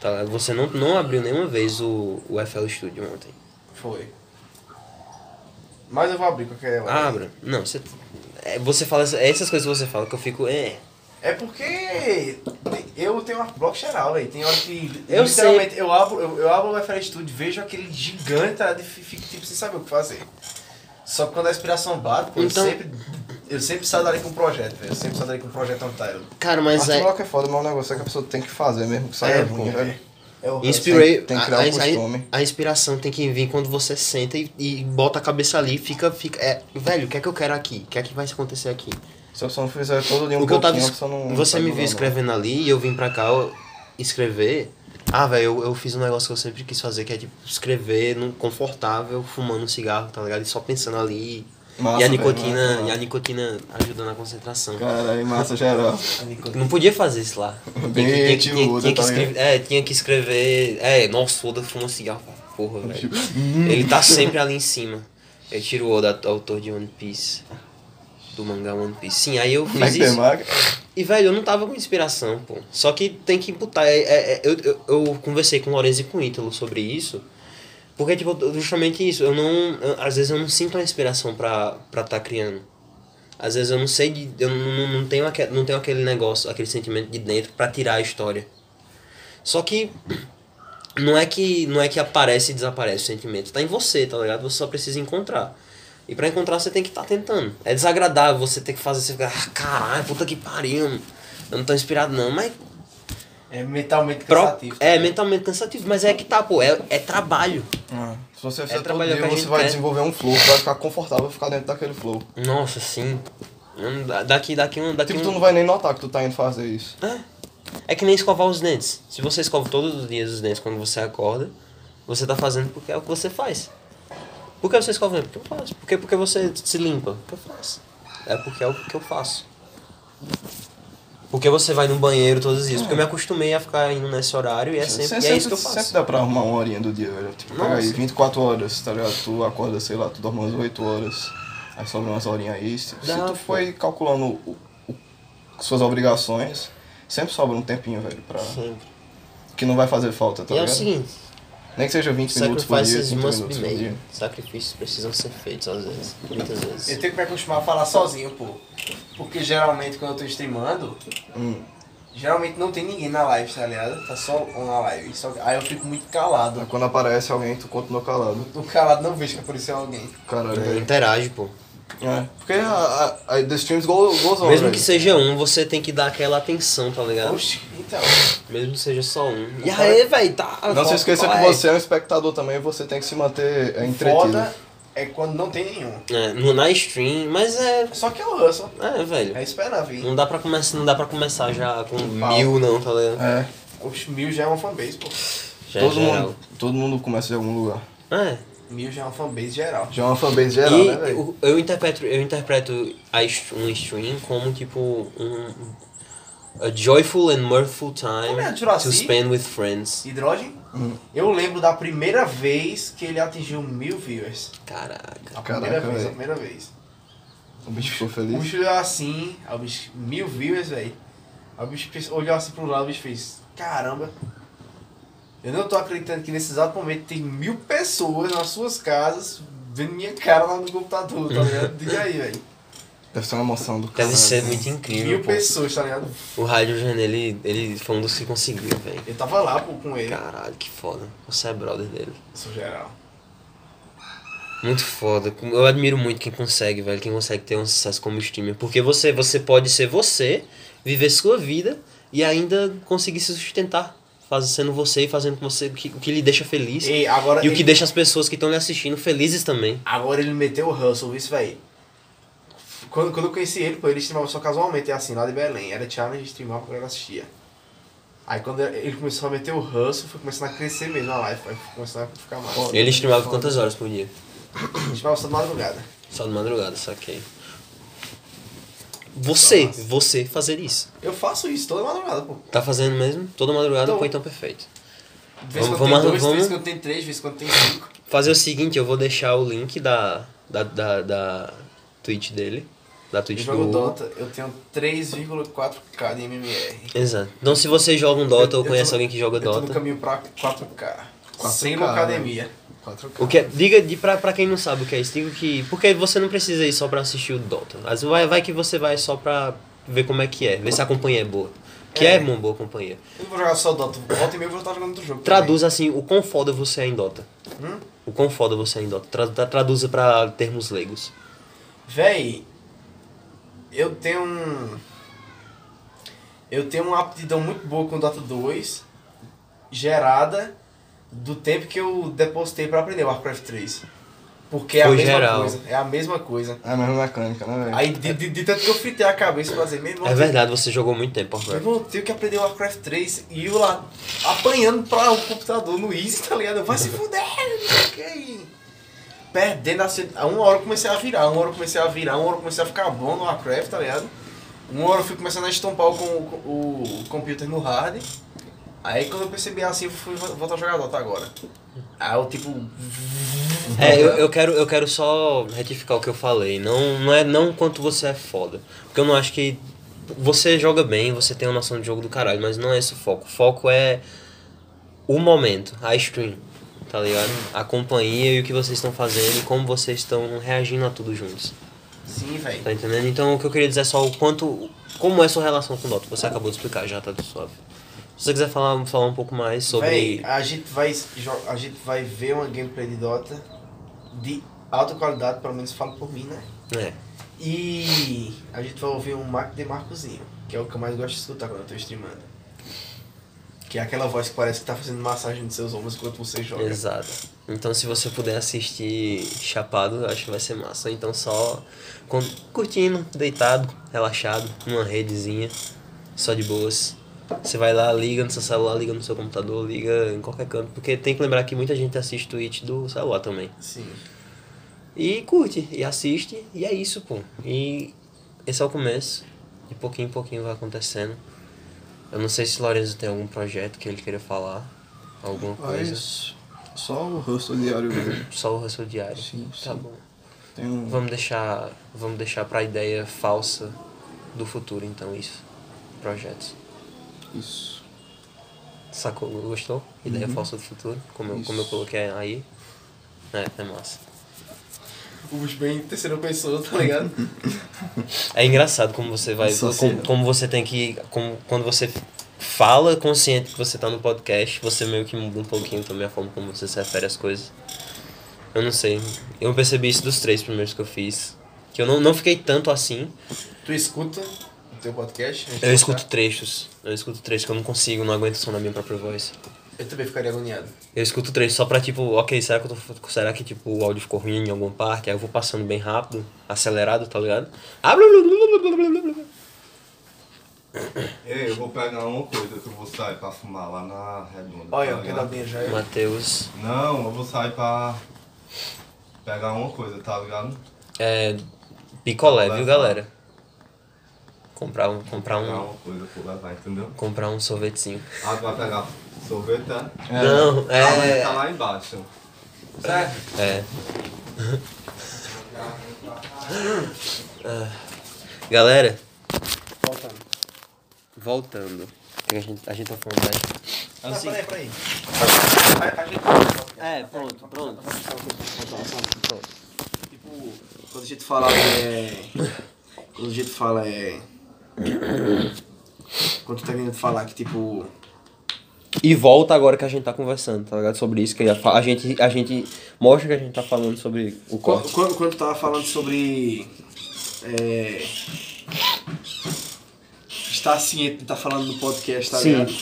Tá? ligado? Você não, não abriu nenhuma vez o, o FL Studio ontem. Foi. Mas eu vou abrir qualquer hora. Abra. Não, você é, você fala essa- é essas coisas que você fala que eu fico, é, É porque eu tenho uma bloco geral, velho. Tem hora que Eu literalmente eu abro, eu, eu abro o FL Studio, vejo aquele gigante tá, e fico tipo sem saber o que fazer. Só que quando a inspiração bate, pô, Então- eu sempre eu sempre saio dali com um projeto, velho. Eu sempre saio dali com um projeto Untitled. cara, mas é é... é foda, mas o negócio é que a pessoa tem que fazer mesmo, que saia É, ruim, pô, velho. É o Inspirei, Tem- tem que criar a, um a- costume. a inspiração tem que vir quando você senta e, e bota a cabeça ali e fica, fica. É, velho, o que é que eu quero aqui? O que é que vai acontecer aqui? Se a pessoa não fizer todo dia um Porque eu tava. a pessoa não Você me viu escrevendo ali e eu vim pra cá eu- escrever. Ah, velho, eu, eu fiz um negócio que eu sempre quis fazer, que é tipo escrever num confortável, fumando um cigarro, tá ligado? E só pensando ali. Massa, e a nicotina, massa, e a nicotina ajuda na concentração. Caralho, massa geral. Não podia fazer isso lá. Tinha Bem tinha que- tinha- tio tinha que escrever, é, tinha que escrever. É, nossa, o Oda fuma um cigarro. Porra, velho. Ele tá sempre ali em cima. Eu tiro o Oda, autor de One Piece. Do mangá One Piece. Sim, aí eu fiz isso. E, velho, eu não tava com inspiração, pô. Só que tem que botar. É, é, é, eu, eu, eu conversei com o Lorenzo e com o Ítalo sobre isso. Porque, tipo, justamente isso. Eu não. eu- às vezes eu não sinto a inspiração pra estar tá criando. Às vezes eu não sei de. Eu não, não, tenho, aquele, não tenho aquele negócio, aquele sentimento de dentro pra tirar a história. Só que. Não é que, não é que aparece e desaparece o sentimento. Tá em você, tá ligado? Você só precisa encontrar. E pra encontrar você tem que estar tentando. É desagradável você ter que fazer, você ficar, ah, caralho, puta que pariu. Eu não tô inspirado não, mas É mentalmente Pro- cansativo. tá é mentalmente cansativo, mas é que tá, pô, é, é trabalho. Ah, Se você fizer todo trabalhar dia, você vai quer. desenvolver um flow, você vai ficar confortável ficar dentro daquele flow. Nossa, sim. Daqui, daqui um. Daqui Tipo, um... tu não vai nem notar que tu tá indo fazer isso. É. É que nem escovar os dentes. Se você escova todos os dias os dentes quando você acorda, você tá fazendo porque é o que você faz. Por que você escova dentes? Porque eu faço. Por que porque você se limpa? Porque eu faço. É porque é o que eu faço. Porque você vai no banheiro todos os dias. Porque eu me acostumei a ficar indo nesse horário e é sempre, e é isso que eu Sempre faço. dá pra arrumar uma horinha do dia, velho. Tipo, pega aí Nossa. 24 horas, tá ligado? Tu acorda, sei lá, tu dorme umas 8 horas, aí sobra umas horinhas aí. Se, se Dá, tu pô. foi calculando o- o- suas obrigações, sempre sobra um tempinho, velho, pra... Sempre. Que não vai fazer falta, tá E é o ligado? seguinte, Nem que seja 20 minutos por dia, sacrifices 30 must be minutos por dia. Sacrifícios precisam ser feitos às vezes, muitas vezes. Eu tenho que me acostumar a falar sozinho, pô. Porque geralmente quando eu tô streamando, Hum. geralmente não tem ninguém na live, tá ligado? Tá só um na live. Só aí eu fico muito calado. Aí quando aparece alguém, tu continua calado. Tô calado, não vejo que apareceu alguém. Caralho, É, interage, pô. É, porque a, a, a The Streams go, goes on, Mesmo velho. que seja um, você tem que dar aquela atenção, tá ligado? Oxi, então. Mesmo que seja só um. E aí, velho, tá. Não se esqueça que é? você é um espectador também e você tem que se manter é, entretido. Foda é quando não tem nenhum. É, no, na stream, mas é. Só que eu hustle. É, velho. É esperar vir. Não dá pra começar, não dá pra começar já com Pau. mil, não, tá ligado? É, Os mil já é uma fanbase, pô. Já todo, é geral. mundo, todo mundo começa de algum lugar. É. Mil já é uma fanbase geral. Já é uma fanbase geral, e né, velho? eu, eu interpreto, eu interpreto a um stream como tipo um. A joyful and mirthful time é, to spend with friends. Hidrogem? Eu lembro da primeira vez que ele atingiu mil viewers. Caraca. A Caraca, primeira vez, a velho. primeira vez. O bicho ficou O feliz. bicho olhou assim, o bicho, mil viewers, velho. Aí o bicho olhou assim pro lado, o bicho fez, caramba. Eu não tô acreditando que nesse exato momento tem mil pessoas nas suas casas vendo minha cara lá no computador, tá ligado? Diga aí, velho. Deve ser uma emoção do Deve caralho. ser muito incrível. Mil pô. pessoas, tá ligado? O Hydrogen, ele, ele foi um dos que conseguiu, velho. Eu tava lá, pô, com ele. Caralho, que foda. Você é brother dele. Sou geral. Muito foda. Eu admiro muito quem consegue, velho. Quem consegue ter um sucesso como streamer. Porque você, você pode ser você, viver sua vida e ainda conseguir se sustentar faz, sendo você e fazendo com você o que, o que lhe deixa feliz. E agora E o que ele- deixa as pessoas que estão lhe assistindo felizes também. Agora ele meteu o Russell, isso, velho. Quando, quando eu conheci ele, pô, ele streamava só casualmente, é assim, lá de Belém. Era challenge, streamava, a galera assistia. Aí quando ele começou a meter o Russell, foi começando a crescer mesmo a live, foi começando a ficar mais. Ele streamava quantas horas por dia? Streamava só de madrugada. Só de madrugada, saquei. Você, você fazer isso. Eu faço isso toda madrugada, pô. Tá fazendo mesmo? Toda madrugada? Pô, então perfeito. Vez Vamos- quando vamos- tem dois, vamos- vez quando tem três, vez quando tem cinco. Fazer o seguinte, eu vou deixar o link da, da, da, da Twitch dele. Da Eu Twitch jogo do... Dota, eu tenho 3,4k de MMR. Exato. Então se você joga um Dota Eu- ou eu conhece tô- alguém que joga Eu tô no Dota... caminho pra 4k. 4K, Sem né? academia. 4K. O que é, diga de pra, pra quem não sabe o que é isso, diga que. Porque você não precisa ir só pra assistir o Dota. Mas vai, vai que você vai só pra ver como é que é, ver se a companhia é boa. Que é, É. uma boa companhia. Eu não vou jogar só Dota, volta e meia eu vou estar jogando outro jogo. Traduz assim, o quão foda você é em Dota. Hum? O quão foda você é em Dota. Tra- traduza pra termos leigos. Véi, eu tenho um. Eu tenho uma aptidão muito boa com Dota 2, gerada do tempo que eu depositei pra aprender Warcraft 3. Porque é Foi a mesma geral. coisa. É a mesma coisa. É a mesma mecânica, né, velho? Aí de, de, de tanto que eu fritei a cabeça pra dizer, meu irmão, É verdade, você jogou muito tempo, eu Warcraft. vou ter que aprender Warcraft 3 e eu lá apanhando pra o computador no Easy, tá ligado? Vai se fuder, não sei o que. Perdendo. A uma hora eu comecei a virar, uma hora eu comecei a virar, uma hora eu comecei a ficar bom no Warcraft, tá ligado? Uma hora eu fui começando a estompar o, o, o computer no hard. Aí quando eu percebi assim, eu fui vo- voltar a jogar Dota agora. Aí eu tipo. É, eu, eu, quero, eu quero só retificar o que eu falei. Não, não é não quanto você é foda. Porque eu não acho que. Você joga bem, você tem uma noção de jogo do caralho, mas não é esse o foco. O foco é o momento, a stream, tá ligado? A companhia e o que vocês estão fazendo e como vocês estão reagindo a tudo juntos. Sim, velho. Tá entendendo? Então o que eu queria dizer é só o quanto. Como é a sua relação com o Dota. Você acabou de explicar, já tá tudo suave. Se você quiser falar, falar um pouco mais sobre. Véi, a gente vai a gente vai ver uma gameplay de Dota de alta qualidade, pelo menos falo por mim, né? É. E a gente vai ouvir um Mac de Marcozinho, que é o que eu mais gosto de escutar quando eu tô streamando. Que é aquela voz que parece que tá fazendo massagem nos seus ombros enquanto você joga. Exato. Então se você puder assistir chapado, eu acho que vai ser massa. Então só curtindo, deitado, relaxado, numa redezinha, só de boas. Você vai lá, liga no seu celular, liga no seu computador, liga em qualquer canto. Porque tem que lembrar que muita gente assiste Twitch do celular também. Sim. E curte, e assiste, e é isso, pô. E esse é o começo. De pouquinho em pouquinho vai acontecendo. Eu não sei se Lorenzo tem algum projeto que ele queira falar. Alguma coisa. Mas só o rosto diário mesmo. Só o Russell Diário. Sim, Tá sim. bom. Tem um... Vamos deixar. Vamos deixar pra ideia falsa do futuro, então, isso. Projetos. Isso. Sacou? Gostou? Ideia falsa do futuro? Como eu, como eu coloquei aí. É, é massa. O bicho bem em terceira pessoa, tá ligado? É engraçado como você vai. Como, como você tem que. Como, quando você fala consciente que você tá no podcast, você meio que muda um pouquinho também a forma como você se refere às coisas. Eu não sei. Eu percebi isso dos três primeiros que eu fiz. Que eu não, não fiquei tanto assim. tu escuta o teu podcast? Eu escuto trechos. Eu escuto trechos que eu não consigo, não aguento o som da minha própria voz. Eu também ficaria agoniado. Eu escuto trechos só pra tipo, ok, será que eu tô. Será que tipo o áudio ficou ruim em alguma parte? Aí eu vou passando bem rápido, acelerado, tá ligado? Ah, blá, blá, blá, blá, blá, blá, blá. Ei, eu vou pegar uma coisa que eu vou sair pra fumar lá na redonda. Olha, tá o que ligado? dá bem já é. Matheus. Não, eu vou sair pra pegar uma coisa, tá ligado? É. Picolé, viu, galera? Comprar um. Comprar um. uma coisa pra levar, entendeu? Comprar um sorvetezinho. Ah, tu vai pegar sorvete, tá? Não, Ah, mas é. tá lá embaixo. Certo? É. Ah. Galera, Voltando. voltando. A gente, a gente tá falando mais. Ah, Assim, peraí, peraí. É, pronto, pronto. Tipo, quando a gente fala é. Quando a gente fala é. Quando tu termina de falar que tipo. E volta agora que a gente tá conversando, tá ligado? Sobre isso, que a, gente, a gente mostra que a gente tá falando sobre o corte. quando, quando tu tava falando sobre. É. Estar ciente de estar falando no podcast, tá Sim. ligado?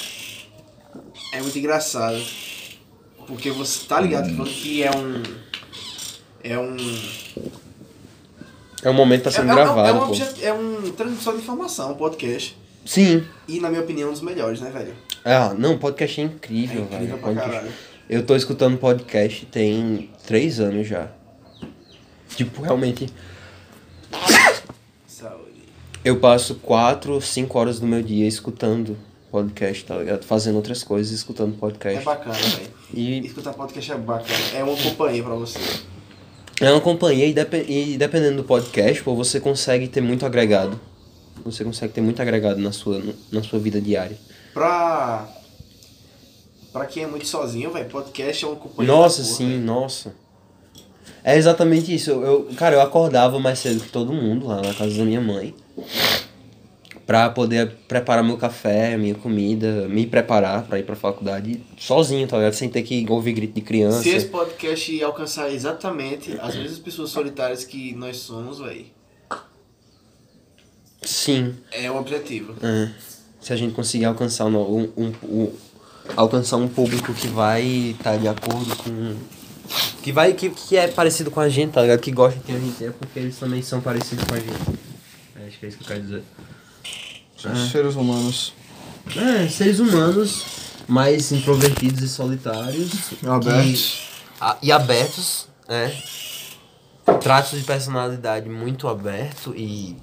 é muito engraçado. Porque você tá ligado que é um. É um. É um momento que tá É, sendo é, gravado, é, um pô. obje- é um transmissão de informação, um podcast. Sim. E, na minha opinião, um dos melhores, né, velho? Ah, não, podcast é É incrível, incrível velho. pra Podcast- caralho. Eu tô escutando podcast tem três anos já. Tipo, realmente, Saúde. eu passo quatro, cinco horas do meu dia escutando podcast, tá ligado? Fazendo outras coisas, escutando É podcast. bacana, velho. E Escutar podcast é bacana. É uma companhia pra você. É uma companhia e, depe- dependendo do podcast, pô, você consegue ter muito agregado. Você consegue ter muito agregado na sua, na sua vida diária. Pra. Pra quem é muito sozinho, velho, podcast é uma companhia. Nossa, porra, sim, velho. nossa. É exatamente isso. Eu, eu- cara, eu acordava mais cedo que todo mundo lá na casa da minha mãe. Pra poder preparar meu café, minha comida, me preparar pra ir pra faculdade sozinho, tá ligado? Sem ter que ouvir grito de criança. Se esse podcast alcançar exatamente as mesmas pessoas solitárias que nós somos, velho, Sim. é o objetivo. é. Se a gente conseguir alcançar um, um, um- um- alcançar um público que vai estar de acordo com. Que vai. Que, que é parecido com a gente, tá ligado? Que gosta que a gente é porque eles também são parecidos com a gente. É, acho que é isso que eu quero dizer. Seres humanos. É, seres humanos mais introvertidos e solitários. Abertos. que- a- e abertos, é. Traços de personalidade muito aberto e.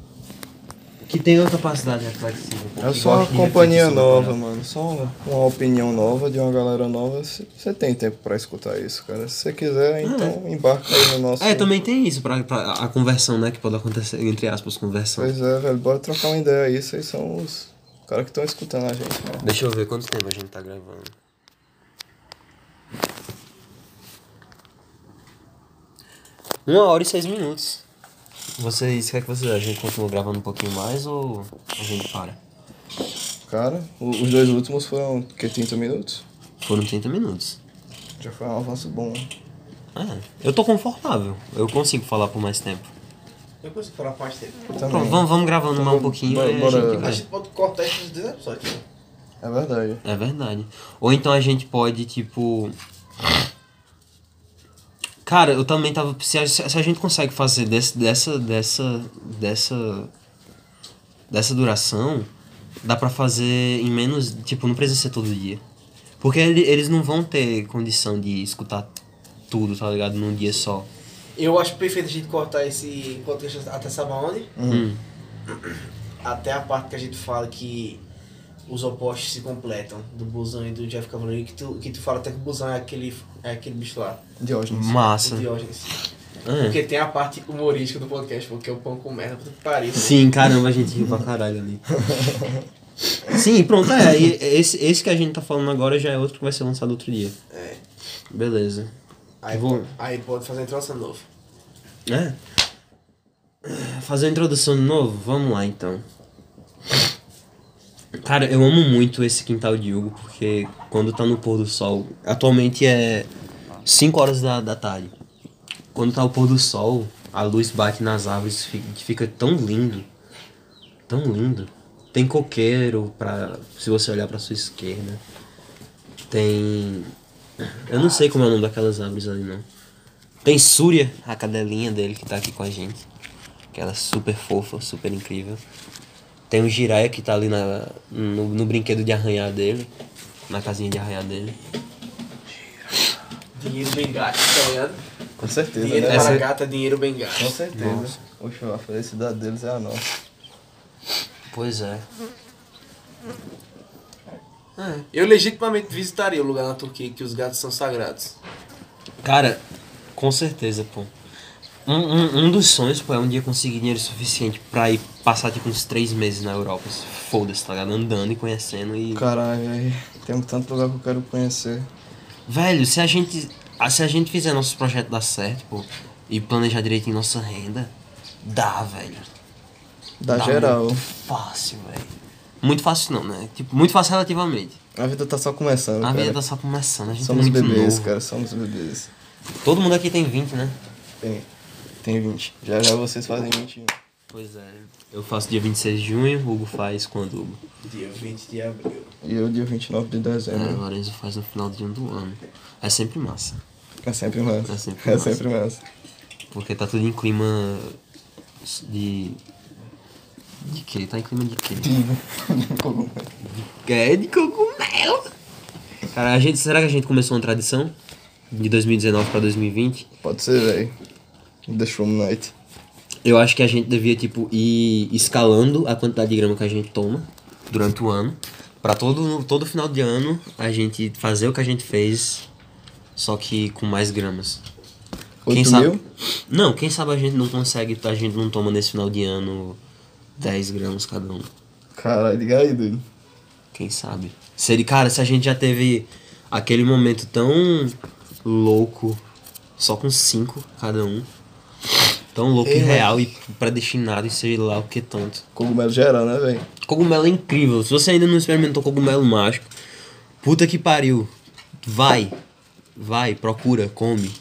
Que tem uma capacidade reflexiva. É só uma companhia nova, mano. Só uma, uma opinião nova de uma galera nova. Você tem tempo pra escutar isso, cara. Se você quiser, então embarca aí no nosso. É, também tem isso, pra, pra a conversão, né? Que pode acontecer, entre aspas, conversão. Pois é, velho. Bora trocar uma ideia aí. Vocês são os caras que estão escutando a gente, cara. Deixa eu ver quanto tempo a gente tá gravando. Uma hora e seis minutos. Vocês, o que é que vocês acham? A gente continua gravando um pouquinho mais ou a gente para? Cara, o- os dois últimos foram, que 30 minutos? Foram 30 minutos. Já foi um avanço bom. É, eu tô confortável. Eu consigo falar por mais tempo. Eu consigo falar mais tempo. Também. Pronto, vamos, vamos gravando mais um pouquinho bora- e a bora- gente A vai. gente pode cortar esses dois episódios. É verdade. É verdade. Ou então a gente pode, tipo. Cara, eu também tava. Se a, se a gente consegue fazer desse, dessa. dessa. dessa. dessa duração, dá pra fazer em menos. Tipo, não precisa ser todo dia. Porque ele- eles não vão ter condição de escutar tudo, tá ligado? Num dia só. Eu acho perfeito a gente cortar esse podcast até sabe aonde? Hum. Até a parte que a gente fala que os opostos se completam, do Busão e do Jeff Cavalieri, que tu, que tu fala até que o Busão é aquele, é aquele bicho lá, Diógenes. Massa. o Diógenes. É. Porque tem a parte humorística do podcast, porque o pão com merda, puta que pariu. Sim, caramba, a gente riu pra caralho ali. Sim, pronto, é. Esse, esse que a gente tá falando agora já é outro que vai ser lançado outro dia. É. Beleza. Aí, Vou- aí pode fazer a introdução de novo. É? Fazer a introdução de novo? Vamos lá então. Cara, eu amo muito esse quintal de Hugo, porque quando tá no pôr do sol. Atualmente é 5 horas da, da tarde. Quando tá o pôr do sol, a luz bate nas árvores fica, fica tão lindo. Tão lindo. Tem coqueiro pra. Se você olhar pra sua esquerda. Tem. Eu não sei como é o nome daquelas árvores ali não. Tem Súria, a cadelinha dele que tá aqui com a gente. Aquela super fofa, super incrível. Tem o Jiraya que tá ali na, no, no brinquedo de arranhar dele. Na casinha de arranhar dele. Dinheiro bem gasto, tá ligado? Com certeza, Dinheiro né? para Essa- gata, dinheiro bem gasto. Com certeza. Oxe, a felicidade deles é a nossa. Pois é. Eu legitimamente visitaria o lugar na Turquia que os gatos são sagrados. Cara, com certeza, pô. Um, um, um dos sonhos, pô, é um dia conseguir dinheiro suficiente pra ir passar, tipo, uns três meses na Europa. Foda-se, tá ligado? Andando e conhecendo e... Caralho, velho. Tem tanto lugar que eu quero conhecer. Velho, se a gente. ah, Se a gente fizer nossos projetos dar certo, pô, e planejar direitinho nossa renda, dá, velho. Da Dá geral. Muito fácil, velho. Muito fácil não, né? Tipo, muito fácil relativamente. A vida tá só começando, A cara. vida tá só começando, a gente Somos é bebês, novo. cara. Somos bebês. Todo mundo aqui tem 20, né? Tem, tem 20. Já já vocês fazem 21. Pois é. Eu faço dia 26 de junho, o Hugo faz quando, Hugo? Dia 20 de abril. E eu dia 29 de É, dezembro. o Lorenzo faz no final de um do ano. É sempre massa. É sempre massa. É sempre É massa. sempre massa. Porque tá tudo em clima de. De quê? Tá em clima de quê? É de cogumelo! Cara, a gente, será que a gente começou uma tradição? De 2019 pra 2020? Pode ser, velho. The Shroom Night. Eu acho que a gente devia, tipo, ir escalando a quantidade de grama que a gente toma durante o ano. Pra todo, todo final de ano a gente fazer o que a gente fez, só que com mais gramas. 8 sabe? mil? Não, quem sabe a gente não consegue, a gente não toma nesse final de ano 10 gramas cada um. Caralho, liga aí, doido. Quem sabe? Seria, cara, se a gente já teve aquele momento tão louco, só com 5 cada um. Tão louco e real e predestinado e sei lá o que tanto. Cogumelo geral, né, velho? Cogumelo é incrível. Se você ainda não experimentou cogumelo mágico, puta que pariu. Vai. Vai, procura, come.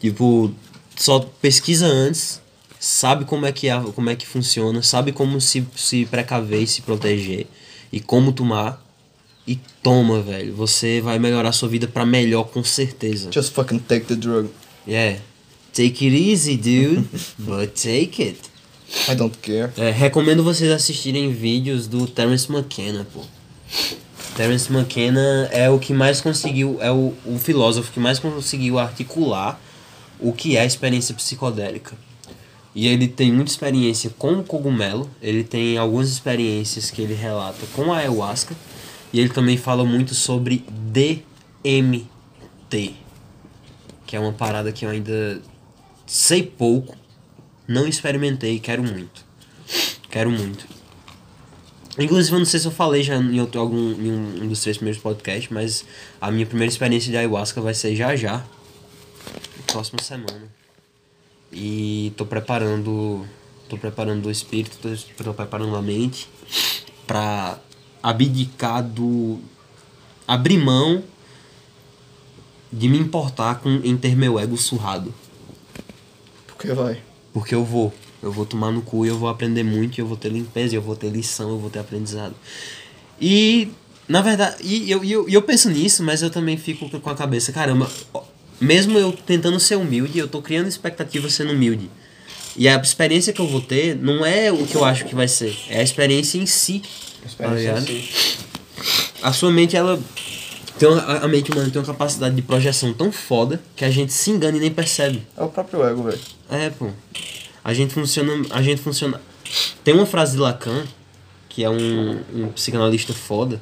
Tipo, só pesquisa antes, sabe como é que, é, como é que funciona, sabe como se, se precaver e se proteger e como tomar. E toma, velho. Você vai melhorar sua vida pra melhor, com certeza. Just fucking take the drug. Yeah. Take it easy, dude. but take it. I don't care. É, recomendo vocês assistirem vídeos do Terence McKenna, pô. Terence McKenna é o que mais conseguiu, é o, o filósofo que mais conseguiu articular o que é a experiência psicodélica. E ele tem muita experiência com o cogumelo, ele tem algumas experiências que ele relata com a ayahuasca, e ele também fala muito sobre DMT, que é uma parada que eu ainda sei pouco, não experimentei, quero muito. Quero muito. Inclusive, eu não sei se eu falei já em, outro, algum, em um, dos três primeiros podcasts, mas a minha primeira experiência de ayahuasca vai ser já já, próxima semana. E tô preparando, tô preparando o espírito, tô, tô preparando a mente pra abdicar do abrir mão de me importar com em ter meu ego surrado. Porque vai. Porque eu vou. Eu vou tomar no cu e eu vou aprender muito, eu vou ter limpeza, eu vou ter lição, eu vou ter aprendizado. E, na verdade, e eu, eu, eu penso nisso, mas eu também fico com a cabeça, caramba, mesmo eu tentando ser humilde, eu tô criando expectativa sendo humilde. E a experiência que eu vou ter não é o que eu acho que vai ser, é a experiência em si. tá ligado? A sua mente, ela. Tem uma, a mente humana tem uma capacidade de projeção tão foda que a gente se engana e nem percebe. É o próprio ego, velho. É, pô. A gente funciona. A gente funciona. Tem uma frase de Lacan, que é um, um psicanalista foda,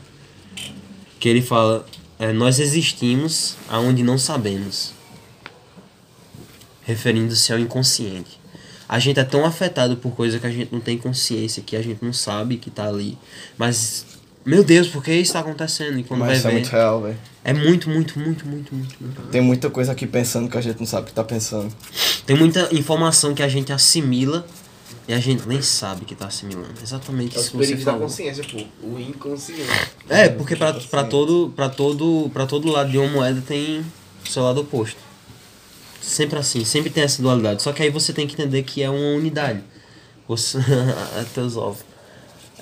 que ele fala: é, Nós existimos aonde não sabemos. Referindo-se ao inconsciente. A gente é tão afetado por coisa que a gente não tem consciência, que a gente não sabe que tá ali. Mas, meu Deus, por que isso tá acontecendo? E quando Mas isso vai é ver. muito real, velho. É muito, muito, muito, muito, muito, muito. Tem muita coisa aqui pensando que a gente não sabe o que tá pensando. Tem muita informação que a gente assimila e a gente nem sabe que tá assimilando. Exatamente É os isso que você perigos da falou. consciência, pô. O inconsciente. É, porque pra, pra, todo, pra, todo, pra todo lado de uma moeda tem seu lado oposto. Sempre assim, sempre tem essa dualidade. Só que aí você tem que entender que é uma unidade. Você. Teus ovos.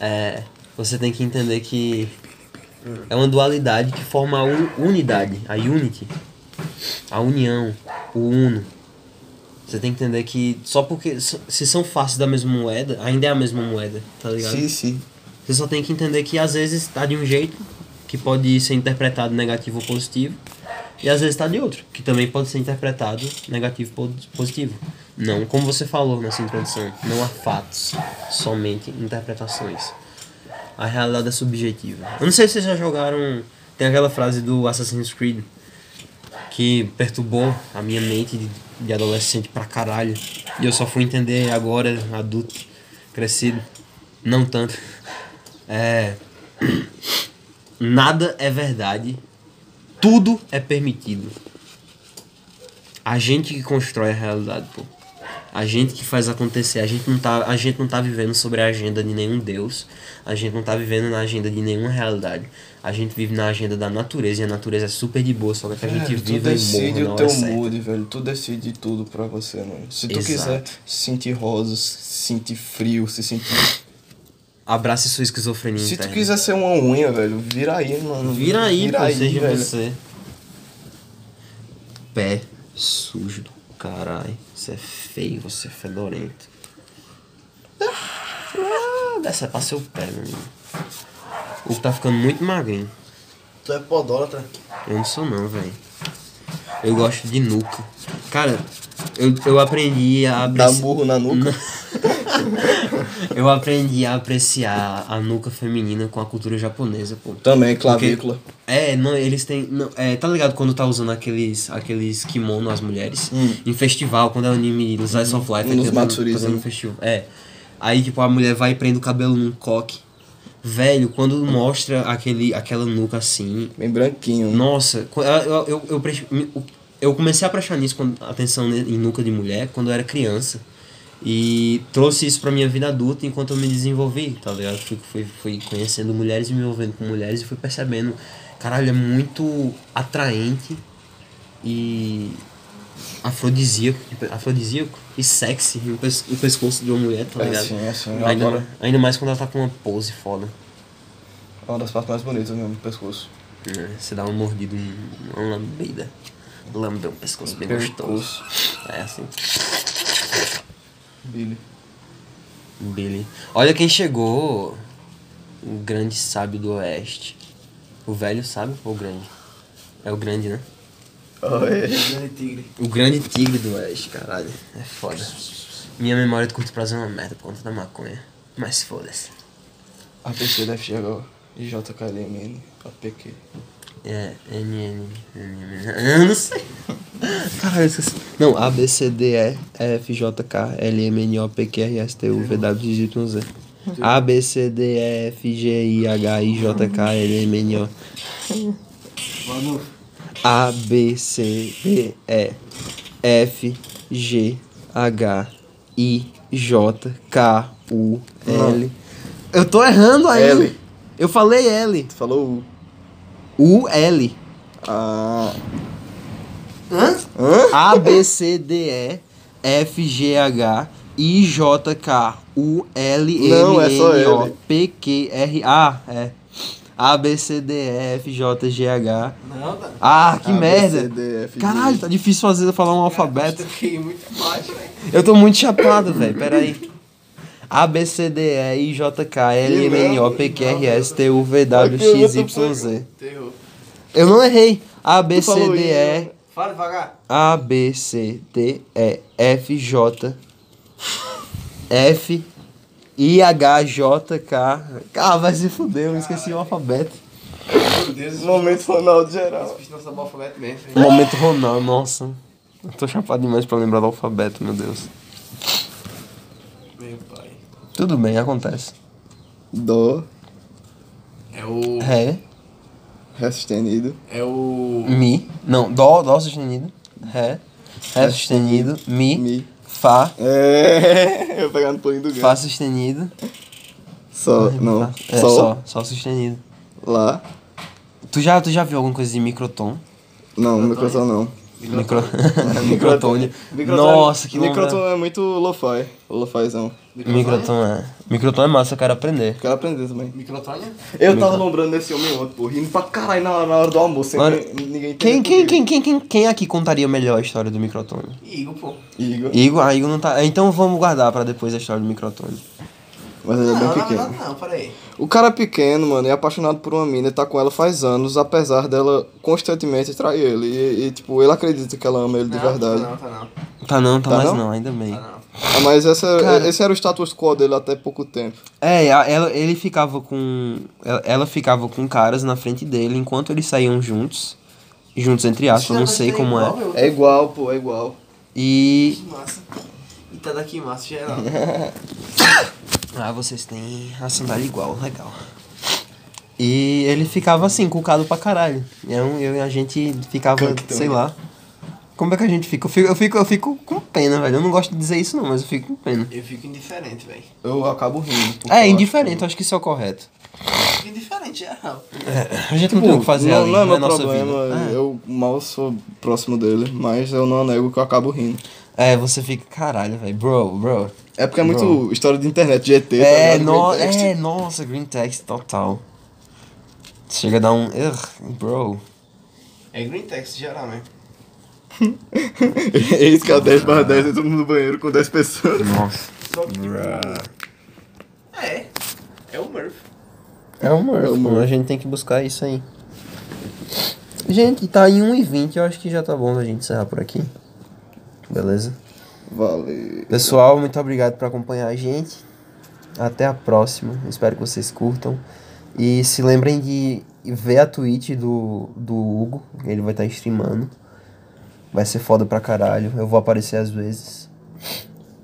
É, você tem que entender que é uma dualidade que forma a unidade, a unity, a união, o uno. Você tem que entender que só porque se são faces da mesma moeda, ainda é a mesma moeda, tá ligado? Sim, sim. Você só tem que entender que às vezes tá de um jeito que pode ser interpretado negativo ou positivo, e às vezes tá de outro, que também pode ser interpretado negativo ou positivo. Não, como você falou nessa introdução, não há fatos, somente interpretações. A realidade é subjetiva. Eu não sei se vocês já jogaram. Tem aquela frase do Assassin's Creed que perturbou a minha mente de, de adolescente pra caralho. E eu só fui entender agora, adulto, crescido. Não tanto. É. Nada é verdade. Tudo é permitido. A gente que constrói a realidade, pô. A gente que faz acontecer, a gente não tá, a gente não tá vivendo sobre a agenda de nenhum deus, a gente não tá vivendo na agenda de nenhuma realidade. A gente vive na agenda da natureza e a natureza é super de boa, só que a gente tu vive e decide morre na o hora teu certa. mood, velho. Tu decide tudo pra você, mano. Se tu Exato. quiser se sentir rosa, se sentir frio, se sentir. Abrace sua esquizofrenia Se tu interna. quiser ser uma unha, velho, vira aí, mano. Vira aí, pô, seja velho. você. Pé sujo do caralho. Você é feio, você é fedorento. Ah, dessa é pra seu pé, meu irmão. O que tá ficando muito magrinho. Tu é podólatra. Eu não sou não, velho. Eu gosto de nuca. Cara, eu, eu aprendi a apreciar. burro na nuca. Eu aprendi a apreciar a nuca feminina com a cultura japonesa, pô. Também, clavícula. É, não, eles têm. Não, é, tá ligado quando tá usando aqueles, aqueles kimono as mulheres? Hum. Em festival, quando é o anime do Slice of Life, Nos é Matsuris, fazendo né? festival. É. Aí, tipo, a mulher vai e prende o cabelo num coque. Velho, quando mostra aquele, aquela nuca assim. Bem branquinho. Nossa, qu- eu, eu, eu, eu, eu comecei a prestar nisso, quando, atenção em nuca de mulher, quando eu era criança. E trouxe isso pra minha vida adulta enquanto eu me desenvolvi, tá ligado? Fui, fui, fui conhecendo mulheres e me envolvendo com mulheres e fui percebendo, caralho, é muito atraente e afrodisíaco, afrodisíaco e sexy o, pes- o pescoço de uma mulher, tá É, ligado? sim, é sim. Ainda, Agora, ainda mais quando ela tá com uma pose foda. é uma das partes mais bonitas mesmo, do pescoço. É, Você dá uma mordida, um- uma lambida. Lamber um pescoço bem gostoso. É assim. Billy. Billy. Olha quem chegou. O grande sábio do oeste. O velho sábio ou o grande? É o grande, né? Oi. Grande tigre. O grande tigre do oeste, caralho. É foda. Minha memória de curto prazo é uma merda por conta da maconha. Mas foda-se. APC deve chegar JKLMN, APQ. É, N, N, N, N, Eu não sei. Caralho, eu esqueci. Não, A, B, C, D, E, F, J, K, L, M, N, O, P, Q, R, S, T, U, V, W, X, Y, Z. A, B, C, D, E, F, G, I, H, I, J, K, L, M, N, O. Mano, A, B, C, D, E, F, G, H, I, J, K, U, L. Eu tô errando aí. L. Eu falei L. Tu falou U. U, L. Ah. Hã? Hã? A, B, C, D, E, F, G, H, I, J, K, U, L, Não, M, é N, O, L. P, Q, R, A, é. A, B, C, D, E, F, J, G, H. não, tá. Ah, que A, B, merda! C, D, F, G. Caralho, tá difícil fazer falar um alfabeto. Fiquei muito baixo, velho. Eu tô muito chapado, velho. Pera aí. A, B, C, D, E, I, J, K, L, M, N, O, P, Q, R, S, T, U, V, W, X, Y, Z. Eu não errei. A, B, C, D, E? Fala devagar. A, B, C, D, E, F, J, F, I, H, J, K. Ah, vai se fuder, eu esqueci o alfabeto. Meu Deus, Momento Ronaldo geral. Esse bicho não sabe o alfabeto mesmo. Momento Ronaldo, nossa. Eu tô chapado demais pra lembrar do alfabeto, meu Deus. Tudo bem, acontece. Dó. É o. Ré, Ré sustenido. É o. Mi. Não, Dó, Dó sustenido. Ré, Ré sustenido. Mi, Mi. Fá, É. Eu pegar no pulinho do Fá gato. sustenido. Só. Não. É, Sol. só, só sustenido. Lá. Tu já, tu já viu alguma coisa de microtom? Não, microtom não. Micro... Microtone. Nossa, que Microtom. é muito lo-fi. Lo-fizão. Microtom é. Microtom é massa, eu quero aprender. Quero aprender também. Microtônia? Eu tava lembrando desse homem ontem, pô, rindo pra caralho na, na hora do almoço. Mano, ninguém Quem, quem, quem, quem, quem, quem aqui contaria melhor a história do microtone? Igor, pô. Igor. Igor, ah, Igor não tá. Então vamos guardar pra depois a história do microtone. Mas ele é Não, bem pequeno. verdade não, peraí. O cara é pequeno, mano, é apaixonado por uma mina e tá com ela faz anos, apesar dela constantemente trair ele. E, e, tipo, ele acredita que ela ama ele de Não, verdade. Tá não, tá não. Tá não, tá, Tá mais não? não, ainda bem. Tá não. Ah, mas essa, Cara. esse era o status quo dele até pouco tempo. É, ela, ele ficava com. Ela, ela ficava com caras na frente dele enquanto eles saíam juntos. Juntos entre aspas, eu não sei como é. É igual, pô, é igual. E. Que massa. E tá daqui, massa geral. Ah, vocês têm a sandália igual, legal. E ele ficava assim, cucado pra caralho. Eu, eu e a gente ficava, Cactão. sei lá. Como é que a gente fica? Eu fico, eu fico, eu fico com pena, velho. Eu não gosto de dizer isso, não, mas eu fico com pena. Eu fico indiferente, velho. Eu acabo rindo. É, acho indiferente, eu acho que isso é o correto. Fico indiferente, é real. A gente que, não tem o tipo, que fazer não, ali, não é na meu nossa problema, vida. eu mal sou próximo dele, mas eu não nego que eu acabo rindo. É, é, você fica, caralho, velho. Bro, bro. É porque é muito Bro. história de internet, de ET, tá É, ligado? no, Green text. é, nossa, green text total. Chega a dar um. Ugh, bro. É green text geral, né? Eis que é 10 barra 10 todo mundo no banheiro com 10 pessoas. Nossa. Só que. É. É o Murph. É o Murph, É o mano. Murph. A gente tem que buscar isso aí. Gente, tá em 1h20, eu acho que já tá bom da gente encerrar por aqui. Beleza? Valeu. Pessoal, muito obrigado por acompanhar a gente. Até a próxima. Espero que vocês curtam. E se lembrem de ver a Twitch do, do Hugo. Ele vai estar streamando. Vai ser foda pra caralho. Eu vou aparecer às vezes.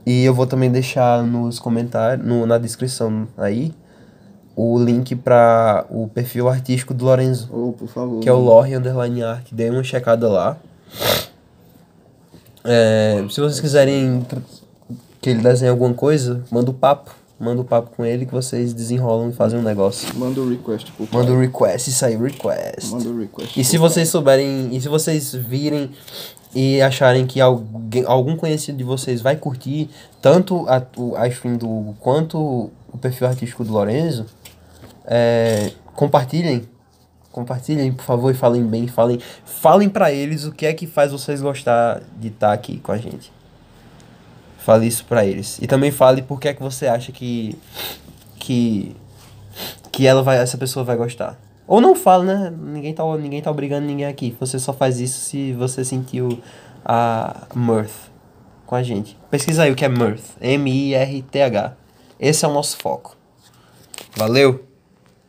E eu vou também deixar nos comentários, no, na descrição aí, o link pra o perfil artístico do Lorenzo Oh, por favor. que é o Lore Underline Art. Dê uma checada lá. É, se vocês quiserem que ele desenhe alguma coisa, manda o papo. Manda o papo com ele que vocês desenrolam e fazem um negócio. Manda o request pro Manda o cara. request, isso aí, request. Manda o request. E se vocês souberem, e se vocês virem e acharem que alguém, algum conhecido de vocês vai curtir tanto a, a stream do quanto o perfil artístico do Lorenzo, é, compartilhem. Compartilhem, por favor, e falem bem, falem, falem para eles o que é que faz vocês gostar de estar aqui com a gente. Fale isso pra eles. E também fale por que é que você acha que que que ela vai essa pessoa vai gostar. Ou não fala, né? Ninguém tá ninguém tá obrigando ninguém aqui. Você só faz isso se você sentiu a mirth com a gente. Pesquisa aí o que é mirth, M I R T H. Esse é o nosso foco. Valeu.